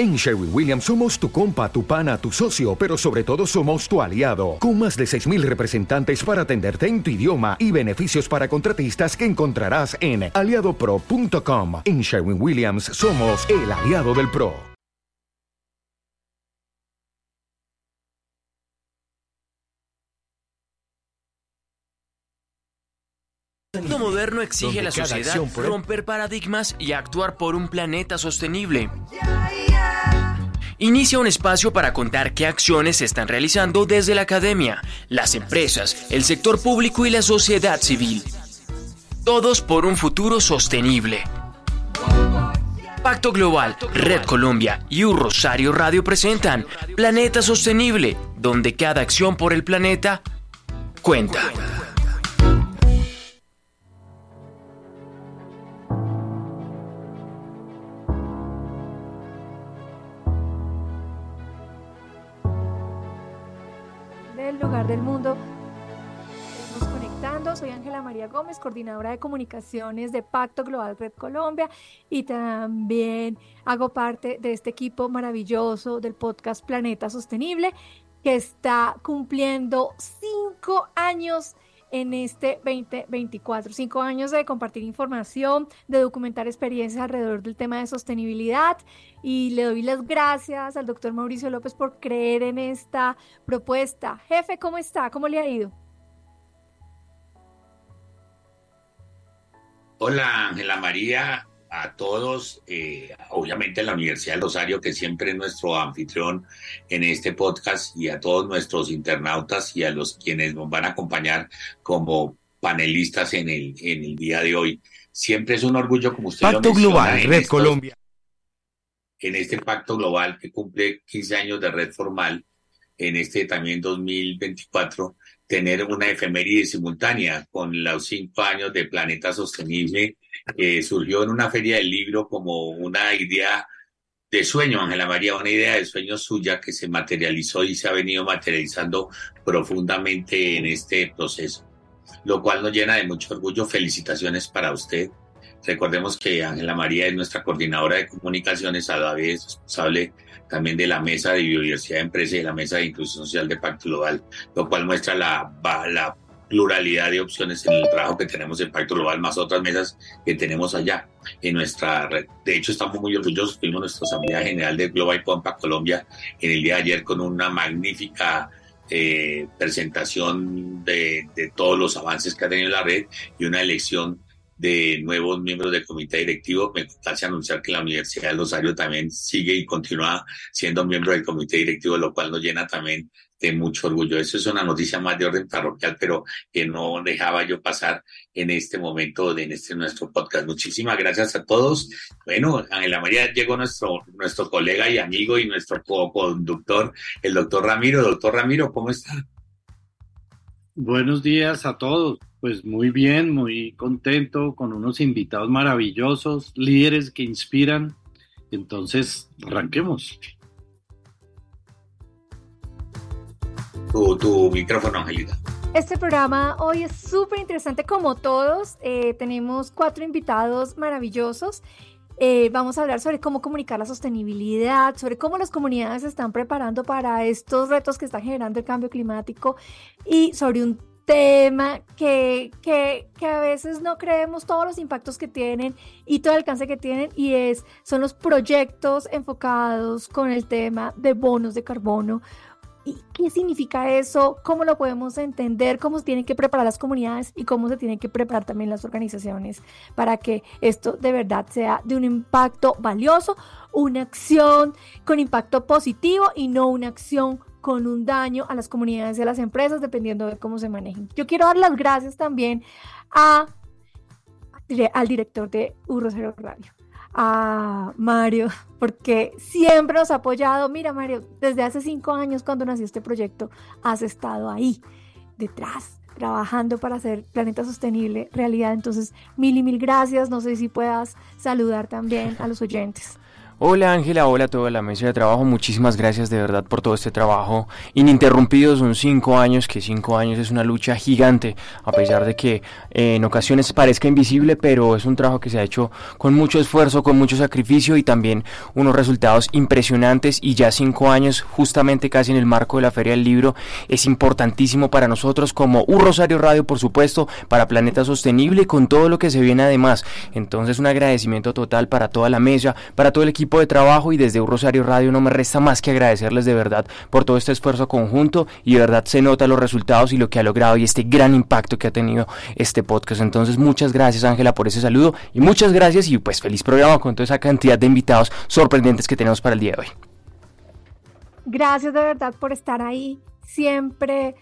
En Sherwin Williams somos tu compa, tu pana, tu socio, pero sobre todo somos tu aliado, con más de 6.000 representantes para atenderte en tu idioma y beneficios para contratistas que encontrarás en aliadopro.com. En Sherwin Williams somos el aliado del PRO. Lo moderno exige a la sociedad romper paradigmas y actuar por un planeta sostenible. Inicia un espacio para contar qué acciones se están realizando desde la academia, las empresas, el sector público y la sociedad civil. Todos por un futuro sostenible. Pacto Global, Red Colombia y Un Rosario Radio presentan Planeta Sostenible, donde cada acción por el planeta cuenta. Lugar del mundo. Estamos conectando. Soy Ángela María Gómez, coordinadora de comunicaciones de Pacto Global Red Colombia y también hago parte de este equipo maravilloso del podcast Planeta Sostenible que está cumpliendo cinco años en este 2024. Cinco años de compartir información, de documentar experiencias alrededor del tema de sostenibilidad y le doy las gracias al doctor Mauricio López por creer en esta propuesta. Jefe, ¿cómo está? ¿Cómo le ha ido? Hola, Ángela María a todos, eh, obviamente a la Universidad de Rosario, que siempre es nuestro anfitrión en este podcast, y a todos nuestros internautas y a los quienes nos van a acompañar como panelistas en el, en el día de hoy. Siempre es un orgullo, como usted Pacto Global, Red Colombia. En este pacto global que cumple 15 años de red formal, en este también 2024, tener una efeméride simultánea con los cinco años de Planeta Sostenible que surgió en una feria del libro como una idea de sueño, Ángela María, una idea de sueño suya que se materializó y se ha venido materializando profundamente en este proceso, lo cual nos llena de mucho orgullo. Felicitaciones para usted. Recordemos que Ángela María es nuestra coordinadora de comunicaciones, a la vez responsable también de la Mesa de Biodiversidad de Empresa y la Mesa de Inclusión Social de Pacto Global, lo cual muestra la, la pluralidad de opciones en el trabajo que tenemos en Pacto Global, más otras mesas que tenemos allá en nuestra red. De hecho, estamos muy orgullosos. Tuvimos nuestra Asamblea General de Global Compact Colombia en el día de ayer con una magnífica eh, presentación de, de todos los avances que ha tenido la red y una elección de nuevos miembros del comité directivo. Me complace anunciar que la Universidad de Rosario también sigue y continúa siendo miembro del comité directivo, lo cual nos llena también de mucho orgullo. Eso es una noticia más de orden parroquial, pero que no dejaba yo pasar en este momento de este nuestro podcast. Muchísimas gracias a todos. Bueno, Ángela María llegó nuestro, nuestro colega y amigo y nuestro co-conductor, el doctor Ramiro. Doctor Ramiro, ¿cómo está? Buenos días a todos. Pues muy bien, muy contento con unos invitados maravillosos, líderes que inspiran. Entonces, arranquemos. Tu, micrófono, Angelita. Este programa hoy es súper interesante como todos. Eh, tenemos cuatro invitados maravillosos. Eh, vamos a hablar sobre cómo comunicar la sostenibilidad, sobre cómo las comunidades se están preparando para estos retos que está generando el cambio climático y sobre un tema que, que, que, a veces no creemos todos los impactos que tienen y todo el alcance que tienen y es, son los proyectos enfocados con el tema de bonos de carbono ¿Y qué significa eso? ¿Cómo lo podemos entender? ¿Cómo se tienen que preparar las comunidades y cómo se tienen que preparar también las organizaciones para que esto de verdad sea de un impacto valioso, una acción con impacto positivo y no una acción con un daño a las comunidades y a las empresas, dependiendo de cómo se manejen. Yo quiero dar las gracias también al director de Urrocero Radio, a Mario, porque siempre nos ha apoyado. Mira, Mario, desde hace cinco años cuando nació este proyecto, has estado ahí, detrás, trabajando para hacer Planeta Sostenible realidad. Entonces, mil y mil gracias. No sé si puedas saludar también a los oyentes. Hola Ángela, hola a toda la mesa de trabajo, muchísimas gracias de verdad por todo este trabajo. Ininterrumpido, son cinco años, que cinco años es una lucha gigante, a pesar de que eh, en ocasiones parezca invisible, pero es un trabajo que se ha hecho con mucho esfuerzo, con mucho sacrificio y también unos resultados impresionantes. Y ya cinco años justamente casi en el marco de la Feria del Libro es importantísimo para nosotros como un Rosario Radio por supuesto, para Planeta Sostenible y con todo lo que se viene además. Entonces un agradecimiento total para toda la mesa, para todo el equipo de trabajo y desde Rosario Radio no me resta más que agradecerles de verdad por todo este esfuerzo conjunto y de verdad se nota los resultados y lo que ha logrado y este gran impacto que ha tenido este podcast. Entonces muchas gracias Ángela por ese saludo y muchas gracias y pues feliz programa con toda esa cantidad de invitados sorprendentes que tenemos para el día de hoy. Gracias de verdad por estar ahí siempre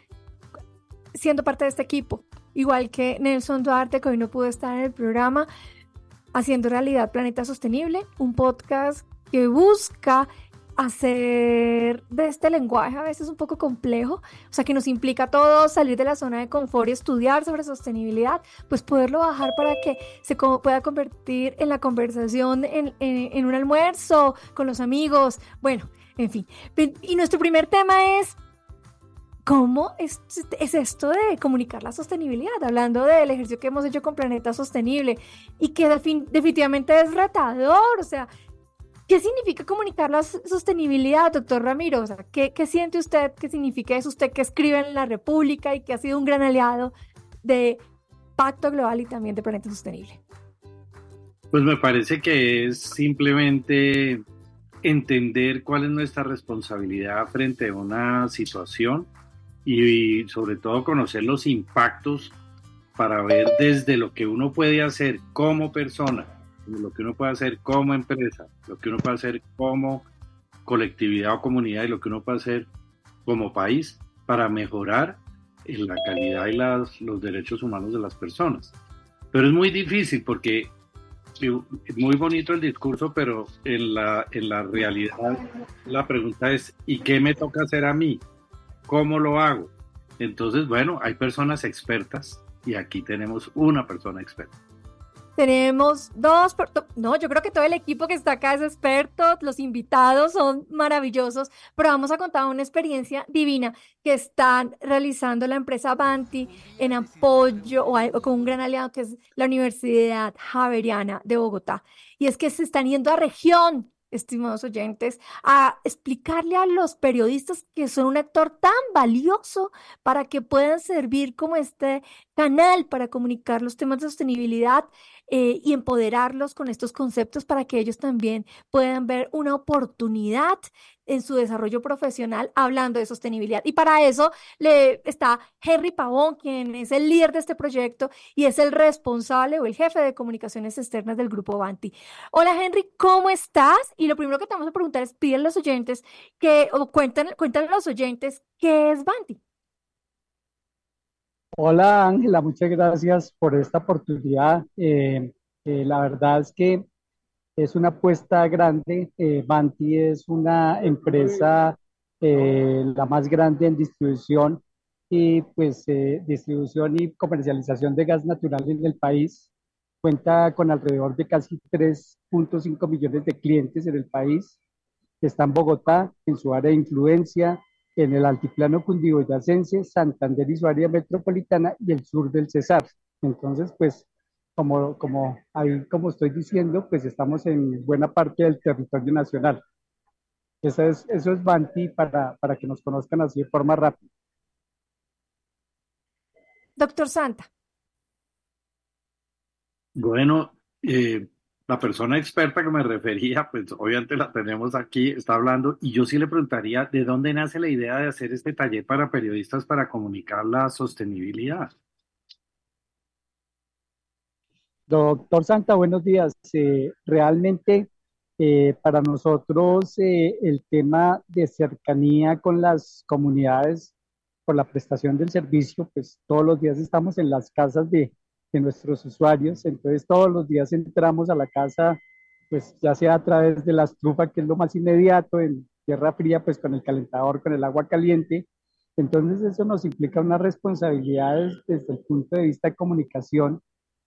siendo parte de este equipo. Igual que Nelson Duarte, que hoy no pudo estar en el programa, Haciendo Realidad Planeta Sostenible, un podcast que busca hacer de este lenguaje a veces un poco complejo, o sea, que nos implica a todos salir de la zona de confort y estudiar sobre sostenibilidad, pues poderlo bajar para que se pueda convertir en la conversación en, en un almuerzo con los amigos, bueno, en fin. Y nuestro primer tema es ¿Cómo es, esto de comunicar la sostenibilidad? Hablando del ejercicio que hemos hecho con Planeta Sostenible y que definitivamente es retador, o sea, ¿qué significa comunicar la sostenibilidad, doctor Ramiro? O sea, ¿qué, siente usted? ¿Qué significa eso? Usted que escribe en La República y que ha sido un gran aliado de Pacto Global y también de Planeta Sostenible. Pues me parece que es simplemente entender cuál es nuestra responsabilidad frente a una situación y, sobre todo conocer los impactos para ver desde lo que uno puede hacer como persona, lo que uno puede hacer como empresa, lo que uno puede hacer como colectividad o comunidad y lo que uno puede hacer como país para mejorar la calidad y los derechos humanos de las personas. Pero es muy difícil porque es muy bonito el discurso, pero en la, en la realidad la pregunta es, ¿y qué me toca hacer a mí? ¿Cómo lo hago? Entonces, bueno, hay personas expertas y aquí tenemos una persona experta. Tenemos dos, no, yo creo que todo el equipo que está acá es experto, los invitados son maravillosos, pero vamos a contar una experiencia divina que están realizando la empresa Banti en apoyo o, con un gran aliado que es la Universidad Javeriana de Bogotá. Y es que se están yendo a región estimados oyentes, a explicarle a los periodistas que son un actor tan valioso para que puedan servir como este canal para comunicar los temas de sostenibilidad eh, y empoderarlos con estos conceptos para que ellos también puedan ver una oportunidad en su desarrollo profesional hablando de sostenibilidad. Y para eso le está Henry Pavón, quien es el líder de este proyecto y es el responsable o el jefe de comunicaciones externas del grupo Banti. Hola Henry, ¿cómo estás? Y lo primero que te vamos a preguntar es a los oyentes que, o cuéntanos a los oyentes qué es Banti. Hola Ángela, muchas gracias por esta oportunidad. Eh, eh, la verdad es que es una apuesta grande. Eh, es una empresa la más grande en distribución y pues distribución y comercialización de gas natural en el país. Cuenta con alrededor de casi 3.5 millones de clientes en el país. Está en Bogotá, en su área de influencia, en el altiplano cundiboyacense, Santander y su área metropolitana y el sur del Cesar. Entonces, pues, como, como, ahí, como estoy diciendo, pues estamos en buena parte del territorio nacional. Eso es, eso es Banti para, para que nos conozcan así de forma rápida. Doctor Santa. Bueno, eh, la persona experta que me refería, pues obviamente la tenemos aquí, está hablando, y yo sí le preguntaría, ¿de dónde nace la idea de hacer este taller para periodistas para comunicar la sostenibilidad? Doctor Santa, buenos días. Eh, realmente eh, para nosotros eh, el tema de cercanía con las comunidades por la prestación del servicio, pues todos los días estamos en las casas de, de nuestros usuarios. Entonces todos los días entramos a la casa, pues ya sea a través de la estufa, que es lo más inmediato, en tierra fría, pues con el calentador, con el agua caliente. Entonces eso nos implica unas responsabilidades desde el punto de vista de comunicación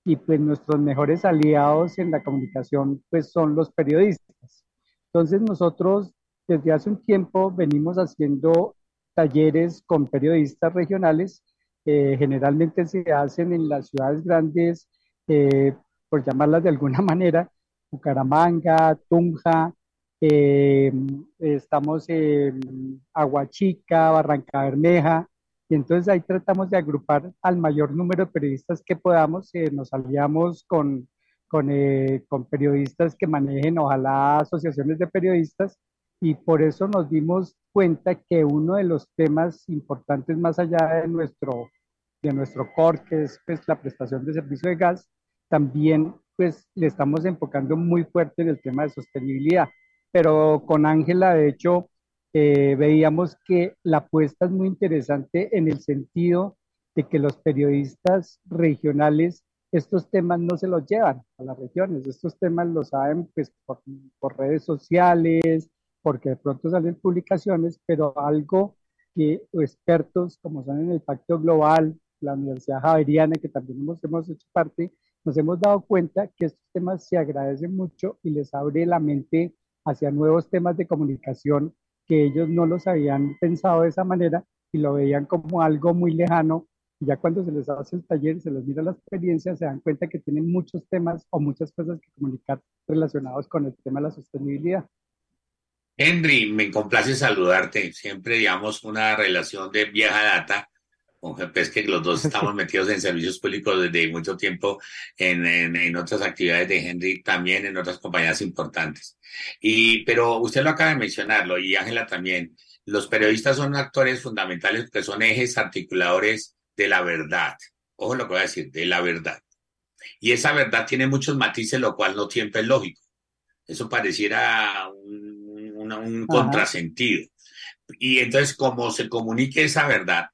y pues nuestros mejores aliados en la comunicación pues son los periodistas. Entonces nosotros desde hace un tiempo venimos haciendo talleres con periodistas regionales, eh, generalmente se hacen en las ciudades grandes, eh, por llamarlas de alguna manera, Bucaramanga, Tunja, eh, estamos en Aguachica, Barranca Bermeja, y entonces ahí tratamos de agrupar al mayor número de periodistas que podamos, nos aliamos con, con, con periodistas que manejen, ojalá, asociaciones de periodistas, y por eso nos dimos cuenta que uno de los temas importantes más allá de nuestro, de nuestro core, que es pues, la prestación de servicio de gas, también pues le estamos enfocando muy fuerte en el tema de sostenibilidad. Pero con Ángela, de hecho, eh, veíamos que la apuesta es muy interesante en el sentido de que los periodistas regionales estos temas no se los llevan a las regiones, estos temas los saben pues, por, por redes sociales, porque de pronto salen publicaciones, pero algo que expertos como son en el Pacto Global, la Universidad Javeriana, que también hemos, hecho parte, nos hemos dado cuenta que estos temas se agradecen mucho y les abre la mente hacia nuevos temas de comunicación que ellos no los habían pensado de esa manera y lo veían como algo muy lejano. Y ya cuando se les hace el taller, se les mira la experiencia, se dan cuenta que tienen muchos temas o muchas cosas que comunicar relacionados con el tema de la sostenibilidad. Henry, me complace saludarte. Siempre, digamos, una relación de vieja data con es que los dos estamos metidos en servicios públicos desde mucho tiempo en, en, en, otras actividades de Henry, también en otras compañías importantes. Y, pero usted lo acaba de mencionarlo y Ángela también. Los periodistas son actores fundamentales que son ejes articuladores de la verdad. Ojo lo que voy a decir, de la verdad. Y esa verdad tiene muchos matices, lo cual no siempre es lógico. Eso pareciera un un contrasentido. Y entonces, como se comunique esa verdad,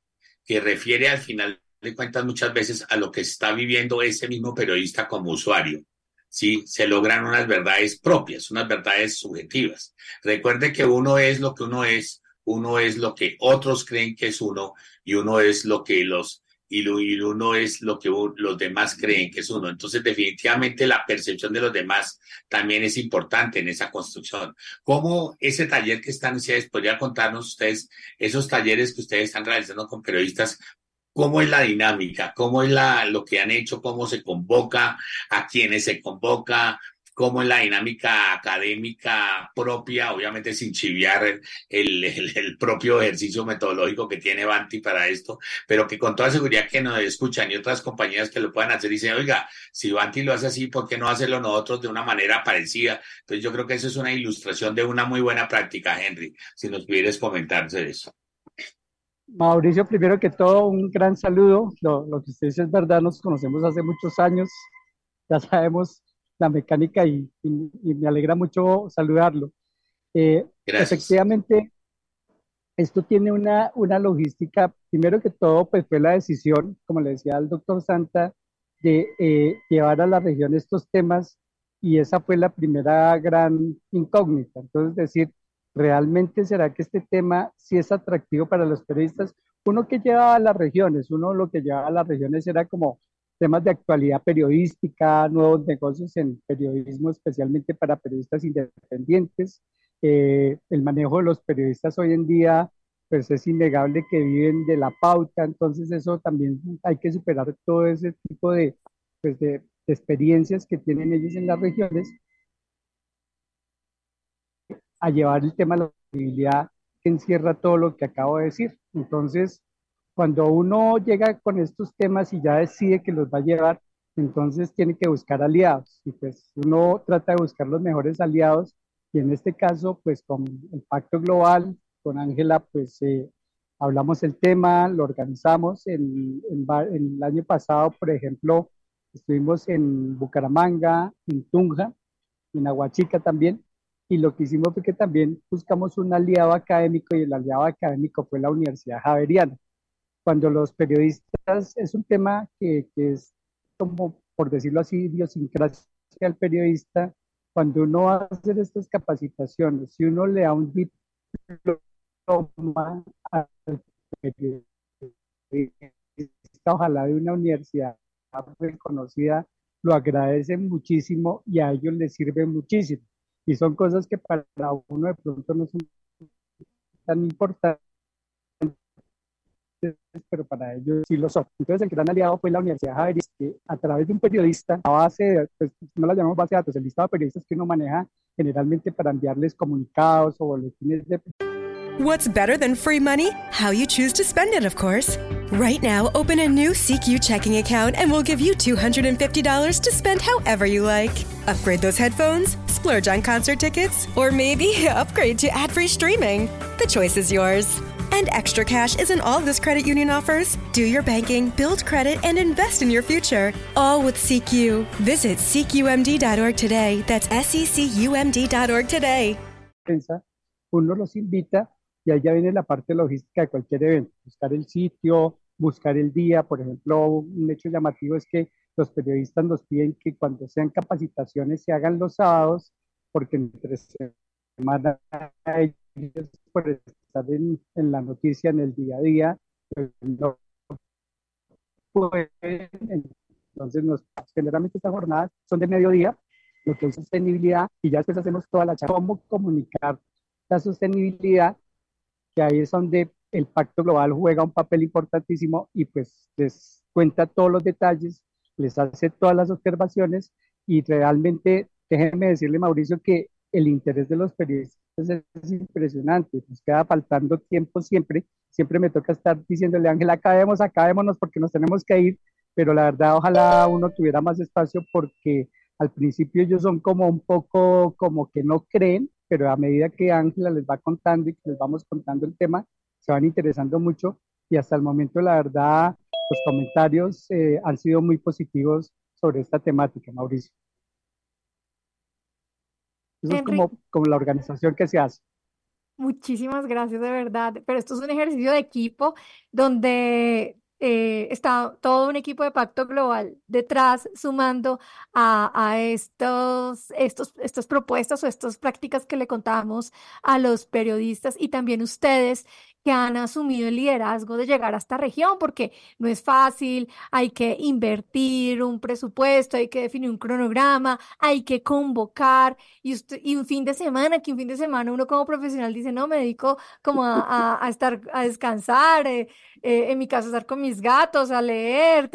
que refiere al final de cuentas muchas veces a lo que está viviendo ese mismo periodista como usuario, ¿sí? Se logran unas verdades propias, unas verdades subjetivas. Recuerde que uno es lo que uno es, uno es lo que otros creen que es uno y uno es lo que los y, lo, y uno es lo que los demás creen que es uno. Entonces, definitivamente la percepción de los demás también es importante en esa construcción. ¿Cómo ese taller que están ustedes, podría contarnos ustedes, esos talleres que ustedes están realizando con periodistas, cómo es la dinámica, cómo es la, lo que han hecho, cómo se convoca, a quienes se convoca, cómo es la dinámica académica propia, obviamente sin chiviar el, el, propio ejercicio metodológico que tiene Banti para esto, pero que con toda seguridad que nos escuchan y otras compañías que lo puedan hacer, dicen, oiga, si Banti lo hace así, ¿por qué no hacerlo nosotros de una manera parecida? Entonces yo creo que eso es una ilustración de una muy buena práctica, Henry, si nos pudieras comentar de eso. Mauricio, primero que todo, un gran saludo. Lo, lo que usted dice es verdad, nos conocemos hace muchos años, ya sabemos la mecánica y, me alegra mucho saludarlo. Eh, efectivamente, esto tiene una, una logística, primero que todo, pues fue la decisión, como le decía al doctor Santa, de eh, llevar a la región estos temas y esa fue la primera gran incógnita. Entonces, decir, ¿realmente será que este tema sí es atractivo para los periodistas? Uno que lleva a las regiones, uno lo que lleva a las regiones era como temas de actualidad periodística, nuevos negocios en periodismo, especialmente para periodistas independientes. Eh, el manejo de los periodistas hoy en día, pues es innegable que viven de la pauta, entonces eso también hay que superar todo ese tipo de, pues de, de experiencias que tienen ellos en las regiones a llevar el tema de la posibilidad que encierra todo lo que acabo de decir. Entonces, cuando uno llega con estos temas y ya decide que los va a llevar, entonces tiene que buscar aliados. Y pues uno trata de buscar los mejores aliados. Y en este caso, pues con el Pacto Global, con Ángela, pues eh, hablamos el tema, lo organizamos. En, el año pasado, por ejemplo, estuvimos en Bucaramanga, en Tunja, en Aguachica también. Y lo que hicimos fue que también buscamos un aliado académico y el aliado académico fue la Universidad Javeriana cuando los periodistas, es un tema que, es como, por decirlo así, idiosincrasia al periodista, cuando uno va a hacer estas capacitaciones, si uno le da un diploma al periodista, ojalá de una universidad reconocida, lo agradecen muchísimo y a ellos les sirve muchísimo. y son cosas que para uno de pronto no son tan importantes, pero para ellos. Entonces el gran aliado fue la Universidad que a través de un periodista, a base de, pues, no la llamamos base de datos, el listado de periodistas que uno maneja generalmente para enviarles comunicados o boletines de... What's better than free money? How you choose to spend it, of course. Right now, open a new CQ checking account and we'll give you $250 to spend however you like. Upgrade those headphones, splurge on concert tickets, or maybe upgrade to ad free streaming. The choice is yours. And extra cash isn't all this credit union offers. Do your banking, build credit, and invest in your future. All with CQ. Visit CQMD.org today. That's SECUMD.org today. Uno los invita y ya viene la parte logística de cualquier evento, buscar el sitio, buscar el día. Por ejemplo, un hecho llamativo es que los periodistas nos piden que cuando sean capacitaciones se hagan los sábados, porque entre semana ellos por estar en, la noticia en el día a día, pues no pueden. Entonces, nos, generalmente estas jornadas son de mediodía, lo que es sostenibilidad, y ya después hacemos toda la charla, cómo comunicar la sostenibilidad que ahí es donde el Pacto Global juega un papel importantísimo y pues les cuenta todos los detalles, les hace todas las observaciones y realmente, déjenme decirle Mauricio que el interés de los periodistas es impresionante, nos queda faltando tiempo siempre, siempre me toca estar diciéndole Ángel, acabemos, acabémonos porque nos tenemos que ir, pero la verdad ojalá uno tuviera más espacio porque al principio ellos son como un poco como que no creen, pero a medida que Ángela les va contando y que les vamos contando el tema, se van interesando mucho y hasta el momento la verdad los comentarios eh, han sido muy positivos sobre esta temática, Mauricio. Eso es como, como la organización que se hace. Muchísimas gracias, de verdad. Pero esto es un ejercicio de equipo donde eh, está todo un equipo de Pacto Global detrás sumando a, a estos, estos, estas propuestas o estas prácticas que le contamos a los periodistas y también ustedes que han asumido el liderazgo de llegar a esta región, porque no es fácil, hay que invertir un presupuesto, hay que definir un cronograma, hay que convocar, y, un fin de semana, que un fin de semana uno como profesional dice, no, me dedico como a, estar, a descansar, eh, eh, en mi caso estar con mis gatos, a leer,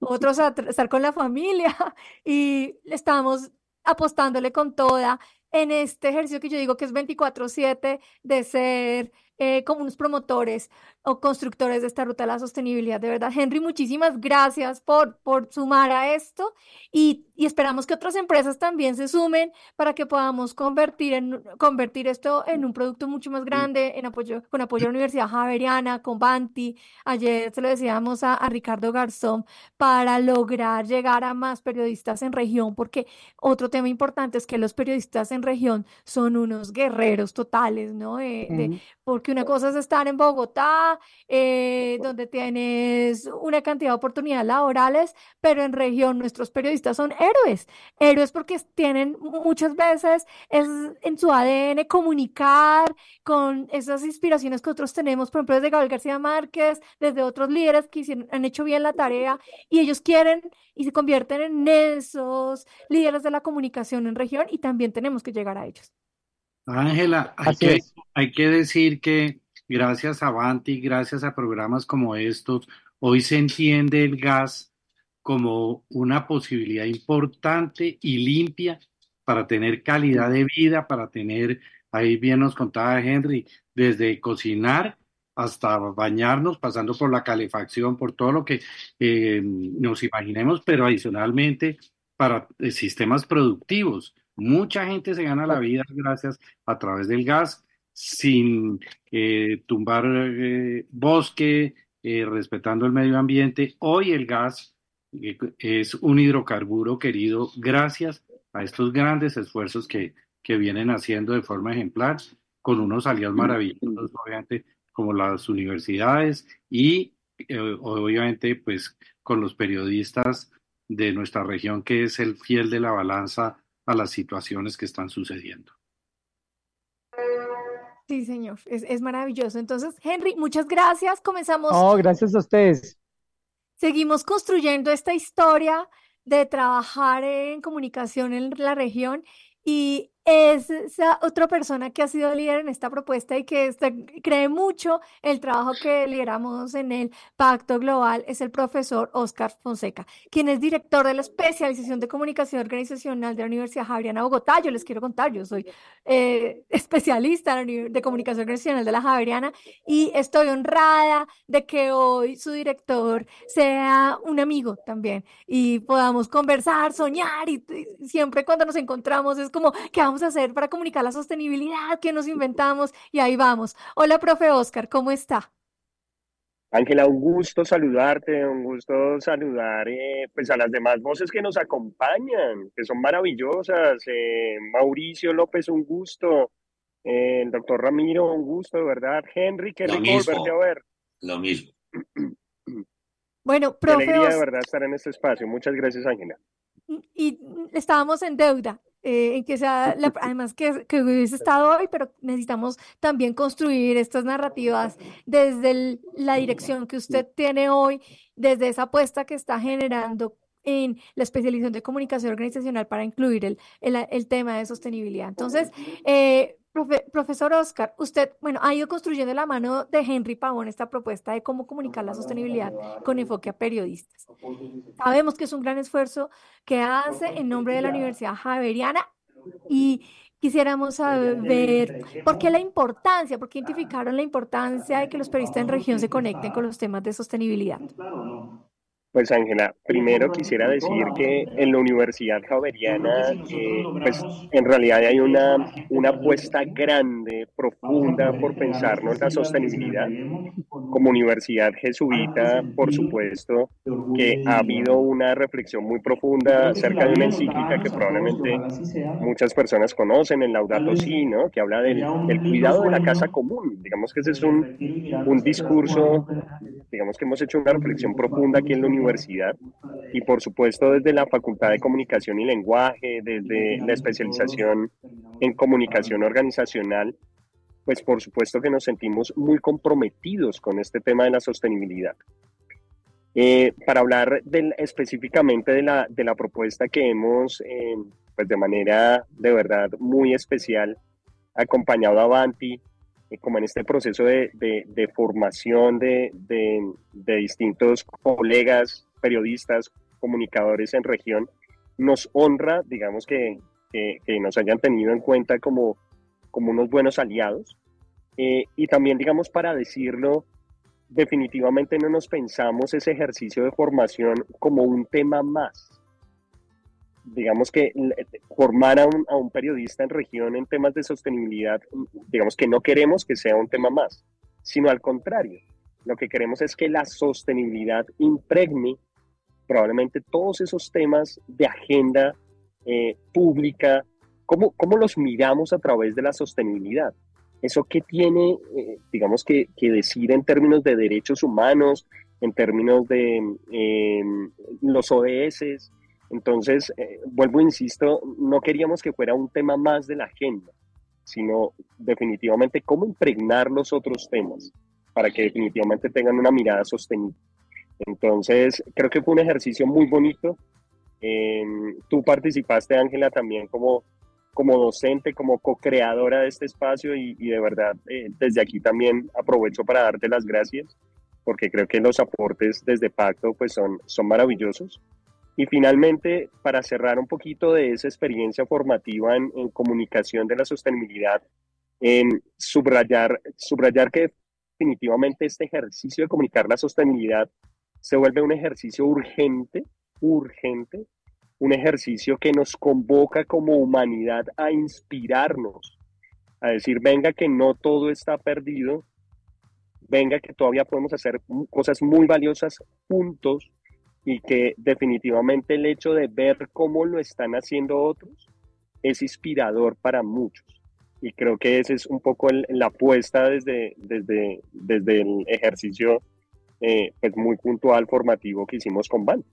otros a estar con la familia, y estamos apostándole con toda en este ejercicio que yo digo que es 24/7 de ser eh, como unos promotores o constructores de esta ruta de la sostenibilidad. De verdad, Henry, muchísimas gracias por, por sumar a esto y, y esperamos que otras empresas también se sumen para que podamos convertir, en, convertir esto en un producto mucho más grande, en apoyo, con apoyo a la Universidad Javeriana, con Banti. Ayer se lo decíamos a, a Ricardo Garzón para lograr llegar a más periodistas en región, porque otro tema importante es que los periodistas en región son unos guerreros totales, ¿no? de, porque una cosa es estar en Bogotá, eh, donde tienes una cantidad de oportunidades laborales, pero en región nuestros periodistas son héroes, héroes porque tienen muchas veces es en su ADN comunicar con esas inspiraciones que otros tenemos, por ejemplo, desde Gabriel García Márquez, desde otros líderes que han hecho bien la tarea y ellos quieren y se convierten en esos líderes de la comunicación en región y también tenemos que llegar a ellos. Ángela, hay que, hay que decir que gracias a Banti, gracias a programas como estos, hoy se entiende el gas como una posibilidad importante y limpia para tener calidad de vida, para tener, ahí bien nos contaba Henry, desde cocinar hasta bañarnos, pasando por la calefacción, por todo lo que eh, nos imaginemos, pero adicionalmente para eh, sistemas productivos. Mucha gente se gana la vida gracias a través del gas, sin eh, tumbar eh, bosque, eh, respetando el medio ambiente. Hoy el gas es un hidrocarburo querido gracias a estos grandes esfuerzos que, que vienen haciendo de forma ejemplar, con unos aliados maravillosos, obviamente, como las universidades y obviamente pues con los periodistas de nuestra región, que es el fiel de la balanza a las situaciones que están sucediendo. Sí, señor, es, maravilloso. Entonces, Henry, muchas gracias. Comenzamos. Oh, gracias a ustedes. Seguimos construyendo esta historia de trabajar en comunicación en la región y es esa otra persona que ha sido líder en esta propuesta y que cree mucho el trabajo que lideramos en el Pacto Global, es el profesor Oscar Fonseca, quien es director de la especialización de comunicación organizacional de la Universidad Javeriana Bogotá. Yo les quiero contar, yo soy eh, especialista de comunicación organizacional de la Javeriana y estoy honrada de que hoy su director sea un amigo también y podamos conversar, soñar y, y siempre cuando nos encontramos es como que vamos a hacer para comunicar la sostenibilidad que nos inventamos? Y ahí vamos. Hola, profe Oscar, ¿cómo está? Ángela, un gusto saludarte, un gusto saludar eh, pues a las demás voces que nos acompañan, que son maravillosas. Eh, Mauricio López, un gusto. Eh, el doctor Ramiro, un gusto, de verdad. Henry, qué rico volverte a ver. Lo mismo. Bueno, profe. Qué alegría de verdad estar en este espacio. Muchas gracias, Ángela. Y estábamos en deuda. Eh, en que sea, además que, que, hubiese estado hoy, pero necesitamos también construir estas narrativas desde la dirección que usted tiene hoy, desde esa apuesta que está generando en la especialización de comunicación organizacional para incluir el, el, tema de sostenibilidad. Entonces, eh, profesor Oscar, usted, bueno, ha ido construyendo la mano de Henry Pavón esta propuesta de cómo comunicar la sostenibilidad con enfoque a periodistas. Sabemos que es un gran esfuerzo que hace en nombre de la Universidad Javeriana y quisiéramos saber por qué la importancia, por qué identificaron la importancia de que los periodistas en región se conecten con los temas de sostenibilidad. Pues Ángela, primero quisiera decir que en la Universidad Javeriana, eh, pues en realidad hay una, una apuesta grande, profunda por pensarnos la sostenibilidad. Como universidad jesuita, por supuesto, que ha habido una reflexión muy profunda acerca de una encíclica que probablemente muchas personas conocen, el Laudato Si, ¿no? que habla del, del cuidado de la casa común. Digamos que ese es un, un discurso, digamos que hemos hecho una reflexión profunda aquí en la universidad universidad y por supuesto desde la Facultad de Comunicación y Lenguaje, desde la especialización en comunicación organizacional, pues por supuesto que nos sentimos muy comprometidos con este tema de la sostenibilidad. Eh, para hablar específicamente de la, de la propuesta que hemos, eh, pues de manera de verdad muy especial, acompañado a Avanti, eh, como en este proceso de, de, formación de, de, distintos colegas, periodistas, comunicadores en región, nos honra, digamos, que, que, nos hayan tenido en cuenta como, como unos buenos aliados. Eh, y también, digamos, para decirlo, definitivamente no nos pensamos ese ejercicio de formación como un tema más digamos que formar a un, a un, periodista en región en temas de sostenibilidad, digamos que no queremos que sea un tema más, sino al contrario, lo que queremos es que la sostenibilidad impregne probablemente todos esos temas de agenda eh, pública, ¿cómo, ¿cómo, los miramos a través de la sostenibilidad? Eso que tiene, eh, digamos, que, que, decir en términos de derechos humanos, en términos de eh, los ODS, entonces, eh, vuelvo, insisto, no queríamos que fuera un tema más de la agenda, sino definitivamente cómo impregnar los otros temas para que definitivamente tengan una mirada sostenible. Entonces, creo que fue un ejercicio muy bonito. Em, tú participaste, Ángela, también como, como docente, como co-creadora de este espacio y, de verdad, eh, desde aquí también aprovecho para darte las gracias porque creo que los aportes desde Pacto pues son, son maravillosos. Y finalmente, para cerrar un poquito de esa experiencia formativa en, comunicación de la sostenibilidad, en subrayar, subrayar que definitivamente este ejercicio de comunicar la sostenibilidad se vuelve un ejercicio urgente, urgente, un ejercicio que nos convoca como humanidad a inspirarnos, a decir, venga que no todo está perdido, venga que todavía podemos hacer cosas muy valiosas juntos y que definitivamente el hecho de ver cómo lo están haciendo otros es inspirador para muchos. Y creo que esa es un poco la apuesta desde, desde, desde el ejercicio eh, pues muy puntual, formativo que hicimos con Van.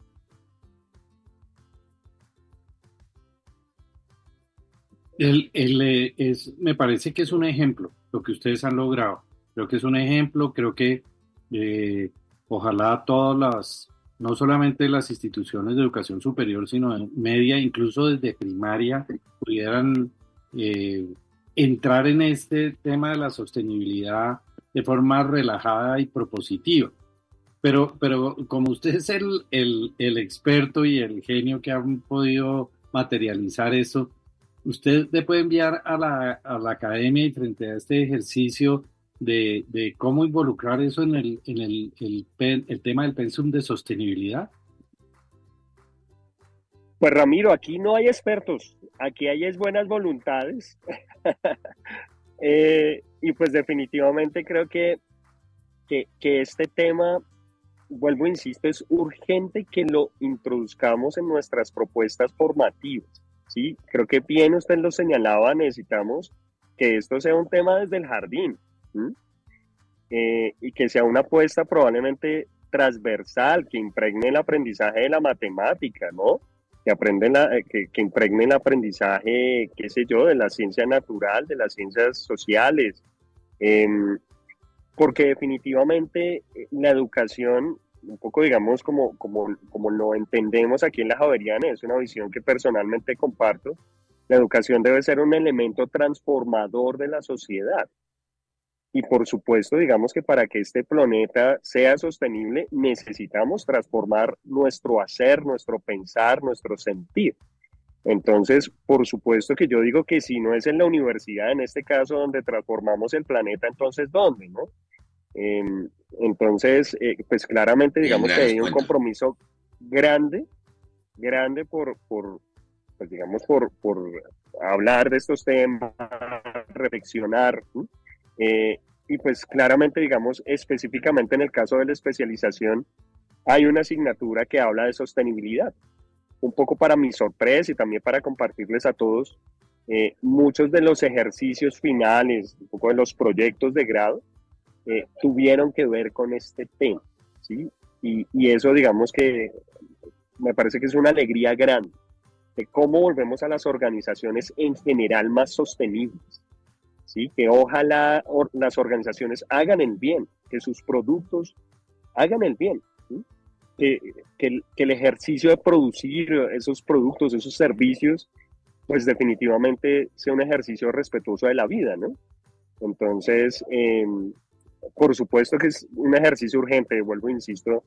El, eh, es, me parece que es un ejemplo lo que ustedes han logrado. Creo que es un ejemplo, creo que eh, ojalá todas las no solamente las instituciones de educación superior, sino en media, incluso desde primaria, pudieran eh, entrar en este tema de la sostenibilidad de forma relajada y propositiva. Pero, pero como usted es el, el, el experto y el genio que han podido materializar eso, usted le puede enviar a la, a la academia y frente a este ejercicio de, de cómo involucrar eso en, el, en el, el, tema del pensum de sostenibilidad. Pues Ramiro, aquí no hay expertos, aquí hay es buenas voluntades. eh, y pues definitivamente creo que, que, que, este tema, vuelvo, insisto, es urgente que lo introduzcamos en nuestras propuestas formativas. ¿sí? Creo que bien usted lo señalaba, necesitamos que esto sea un tema desde el jardín eh, y que sea una apuesta probablemente transversal, que impregne el aprendizaje de la matemática, ¿no? que aprenden eh, que, que, impregnen el aprendizaje, qué sé yo, de la ciencia natural, de las ciencias sociales, em, porque definitivamente eh, la educación, un poco digamos como, como, como lo entendemos aquí en la Javeriana, es una visión que personalmente comparto, la educación debe ser un elemento transformador de la sociedad. Y por supuesto, digamos que para que este planeta sea sostenible, necesitamos transformar nuestro hacer, nuestro pensar, nuestro sentir. Entonces, por supuesto que yo digo que si no es en la universidad, en este caso, donde transformamos el planeta, entonces ¿dónde? ¿no? Eh, entonces, eh, pues claramente digamos que hay un compromiso grande, grande por, por pues digamos, por, por hablar de estos temas, reflexionar. ¿sí? Eh, y pues claramente, digamos, específicamente en el caso de la especialización, hay una asignatura que habla de sostenibilidad. Un poco para mi sorpresa y también para compartirles a todos, eh, muchos de los ejercicios finales, un poco de los proyectos de grado, eh, tuvieron que ver con este tema, ¿sí? Y, y, eso, digamos que me parece que es una alegría grande de cómo volvemos a las organizaciones en general más sostenibles, que ojalá las organizaciones hagan el bien, que sus productos hagan el bien, que, que, el ejercicio de producir esos productos, esos servicios, pues definitivamente sea un ejercicio respetuoso de la vida, ¿no? Entonces, em, por supuesto que es un ejercicio urgente, vuelvo, insisto,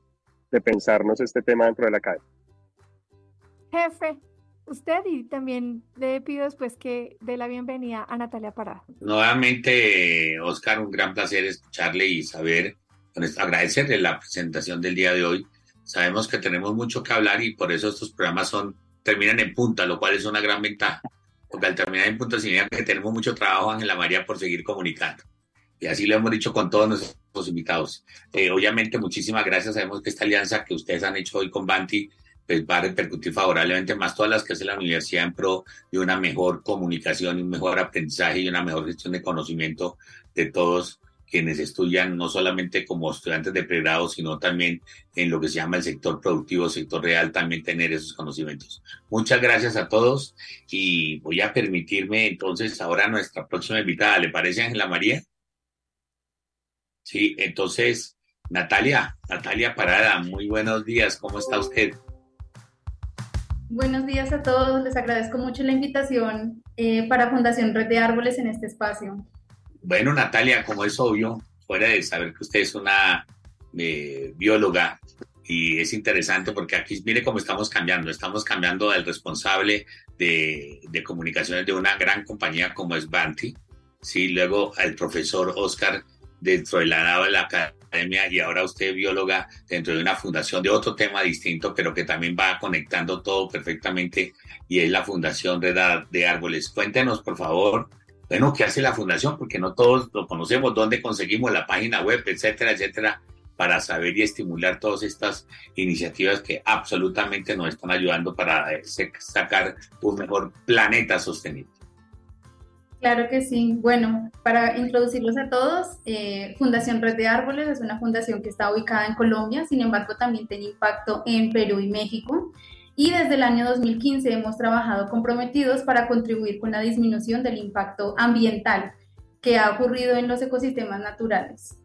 de pensarnos este tema dentro de la calle. Jefe, usted y también le pido después que dé la bienvenida a Natalia Parada. Nuevamente, Oscar, un gran placer escucharle y saber, agradecerle la presentación del día de hoy. Sabemos que tenemos mucho que hablar y por eso estos programas son terminan en punta, lo cual es una gran ventaja, porque al terminar en punta significa que tenemos mucho trabajo, Ángela María, por seguir comunicando. Y así lo hemos dicho con todos nuestros invitados. Eh, obviamente, muchísimas gracias. Sabemos que esta alianza que ustedes han hecho hoy con Banti pues va a repercutir favorablemente más todas las que hace la universidad en pro de una mejor comunicación, un mejor aprendizaje y una mejor gestión de conocimiento de todos quienes estudian, no solamente como estudiantes de pregrado, sino también en lo que se llama el sector productivo, sector real, también tener esos conocimientos. Muchas gracias a todos y voy a permitirme entonces ahora nuestra próxima invitada. ¿Le parece Ángela María? Sí, entonces, Natalia, Natalia Parada, muy buenos días, ¿cómo está usted? Buenos días a todos, les agradezco mucho la invitación eh, para Fundación Red de Árboles en este espacio. Bueno, Natalia, como es obvio, fuera de saber que usted es una eh, bióloga y es interesante porque aquí mire cómo estamos cambiando, estamos cambiando al responsable de, comunicaciones de una gran compañía como es Banti, ¿sí? luego al profesor Oscar dentro de la, la academia y ahora usted bióloga dentro de una fundación de otro tema distinto, pero que también va conectando todo perfectamente y es la Fundación Red de Árboles. Cuéntenos, por favor, bueno, ¿qué hace la fundación? Porque no todos lo conocemos, dónde conseguimos la página web, etcétera, etcétera, para saber y estimular todas estas iniciativas que absolutamente nos están ayudando para eh, sacar un mejor planeta sostenible. Claro que sí. Bueno, para introducirlos a todos, eh, Fundación Red de Árboles es una fundación que está ubicada en Colombia, sin embargo también tiene impacto en Perú y México. Y desde el año 2015 hemos trabajado comprometidos para contribuir con la disminución del impacto ambiental que ha ocurrido en los ecosistemas naturales.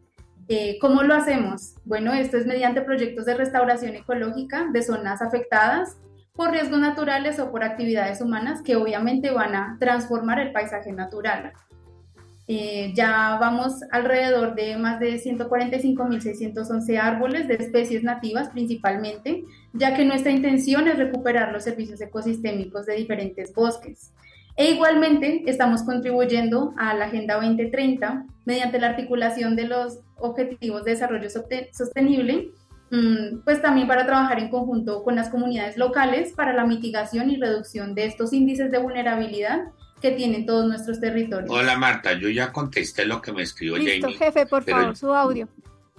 Eh, ¿Cómo lo hacemos? Bueno, esto es mediante proyectos de restauración ecológica de zonas afectadas por riesgos naturales o por actividades humanas que obviamente van a transformar el paisaje natural. Eh, ya vamos alrededor de más de 145.611 árboles de especies nativas principalmente, ya que nuestra intención es recuperar los servicios ecosistémicos de diferentes bosques. E igualmente estamos contribuyendo a la Agenda 2030 mediante la articulación de los Objetivos de Desarrollo Sostenible, pues también para trabajar en conjunto con las comunidades locales para la mitigación y reducción de estos índices de vulnerabilidad que tienen todos nuestros territorios. Hola Marta, yo ya contesté lo que me escribió Listo, jefe, por favor, su audio.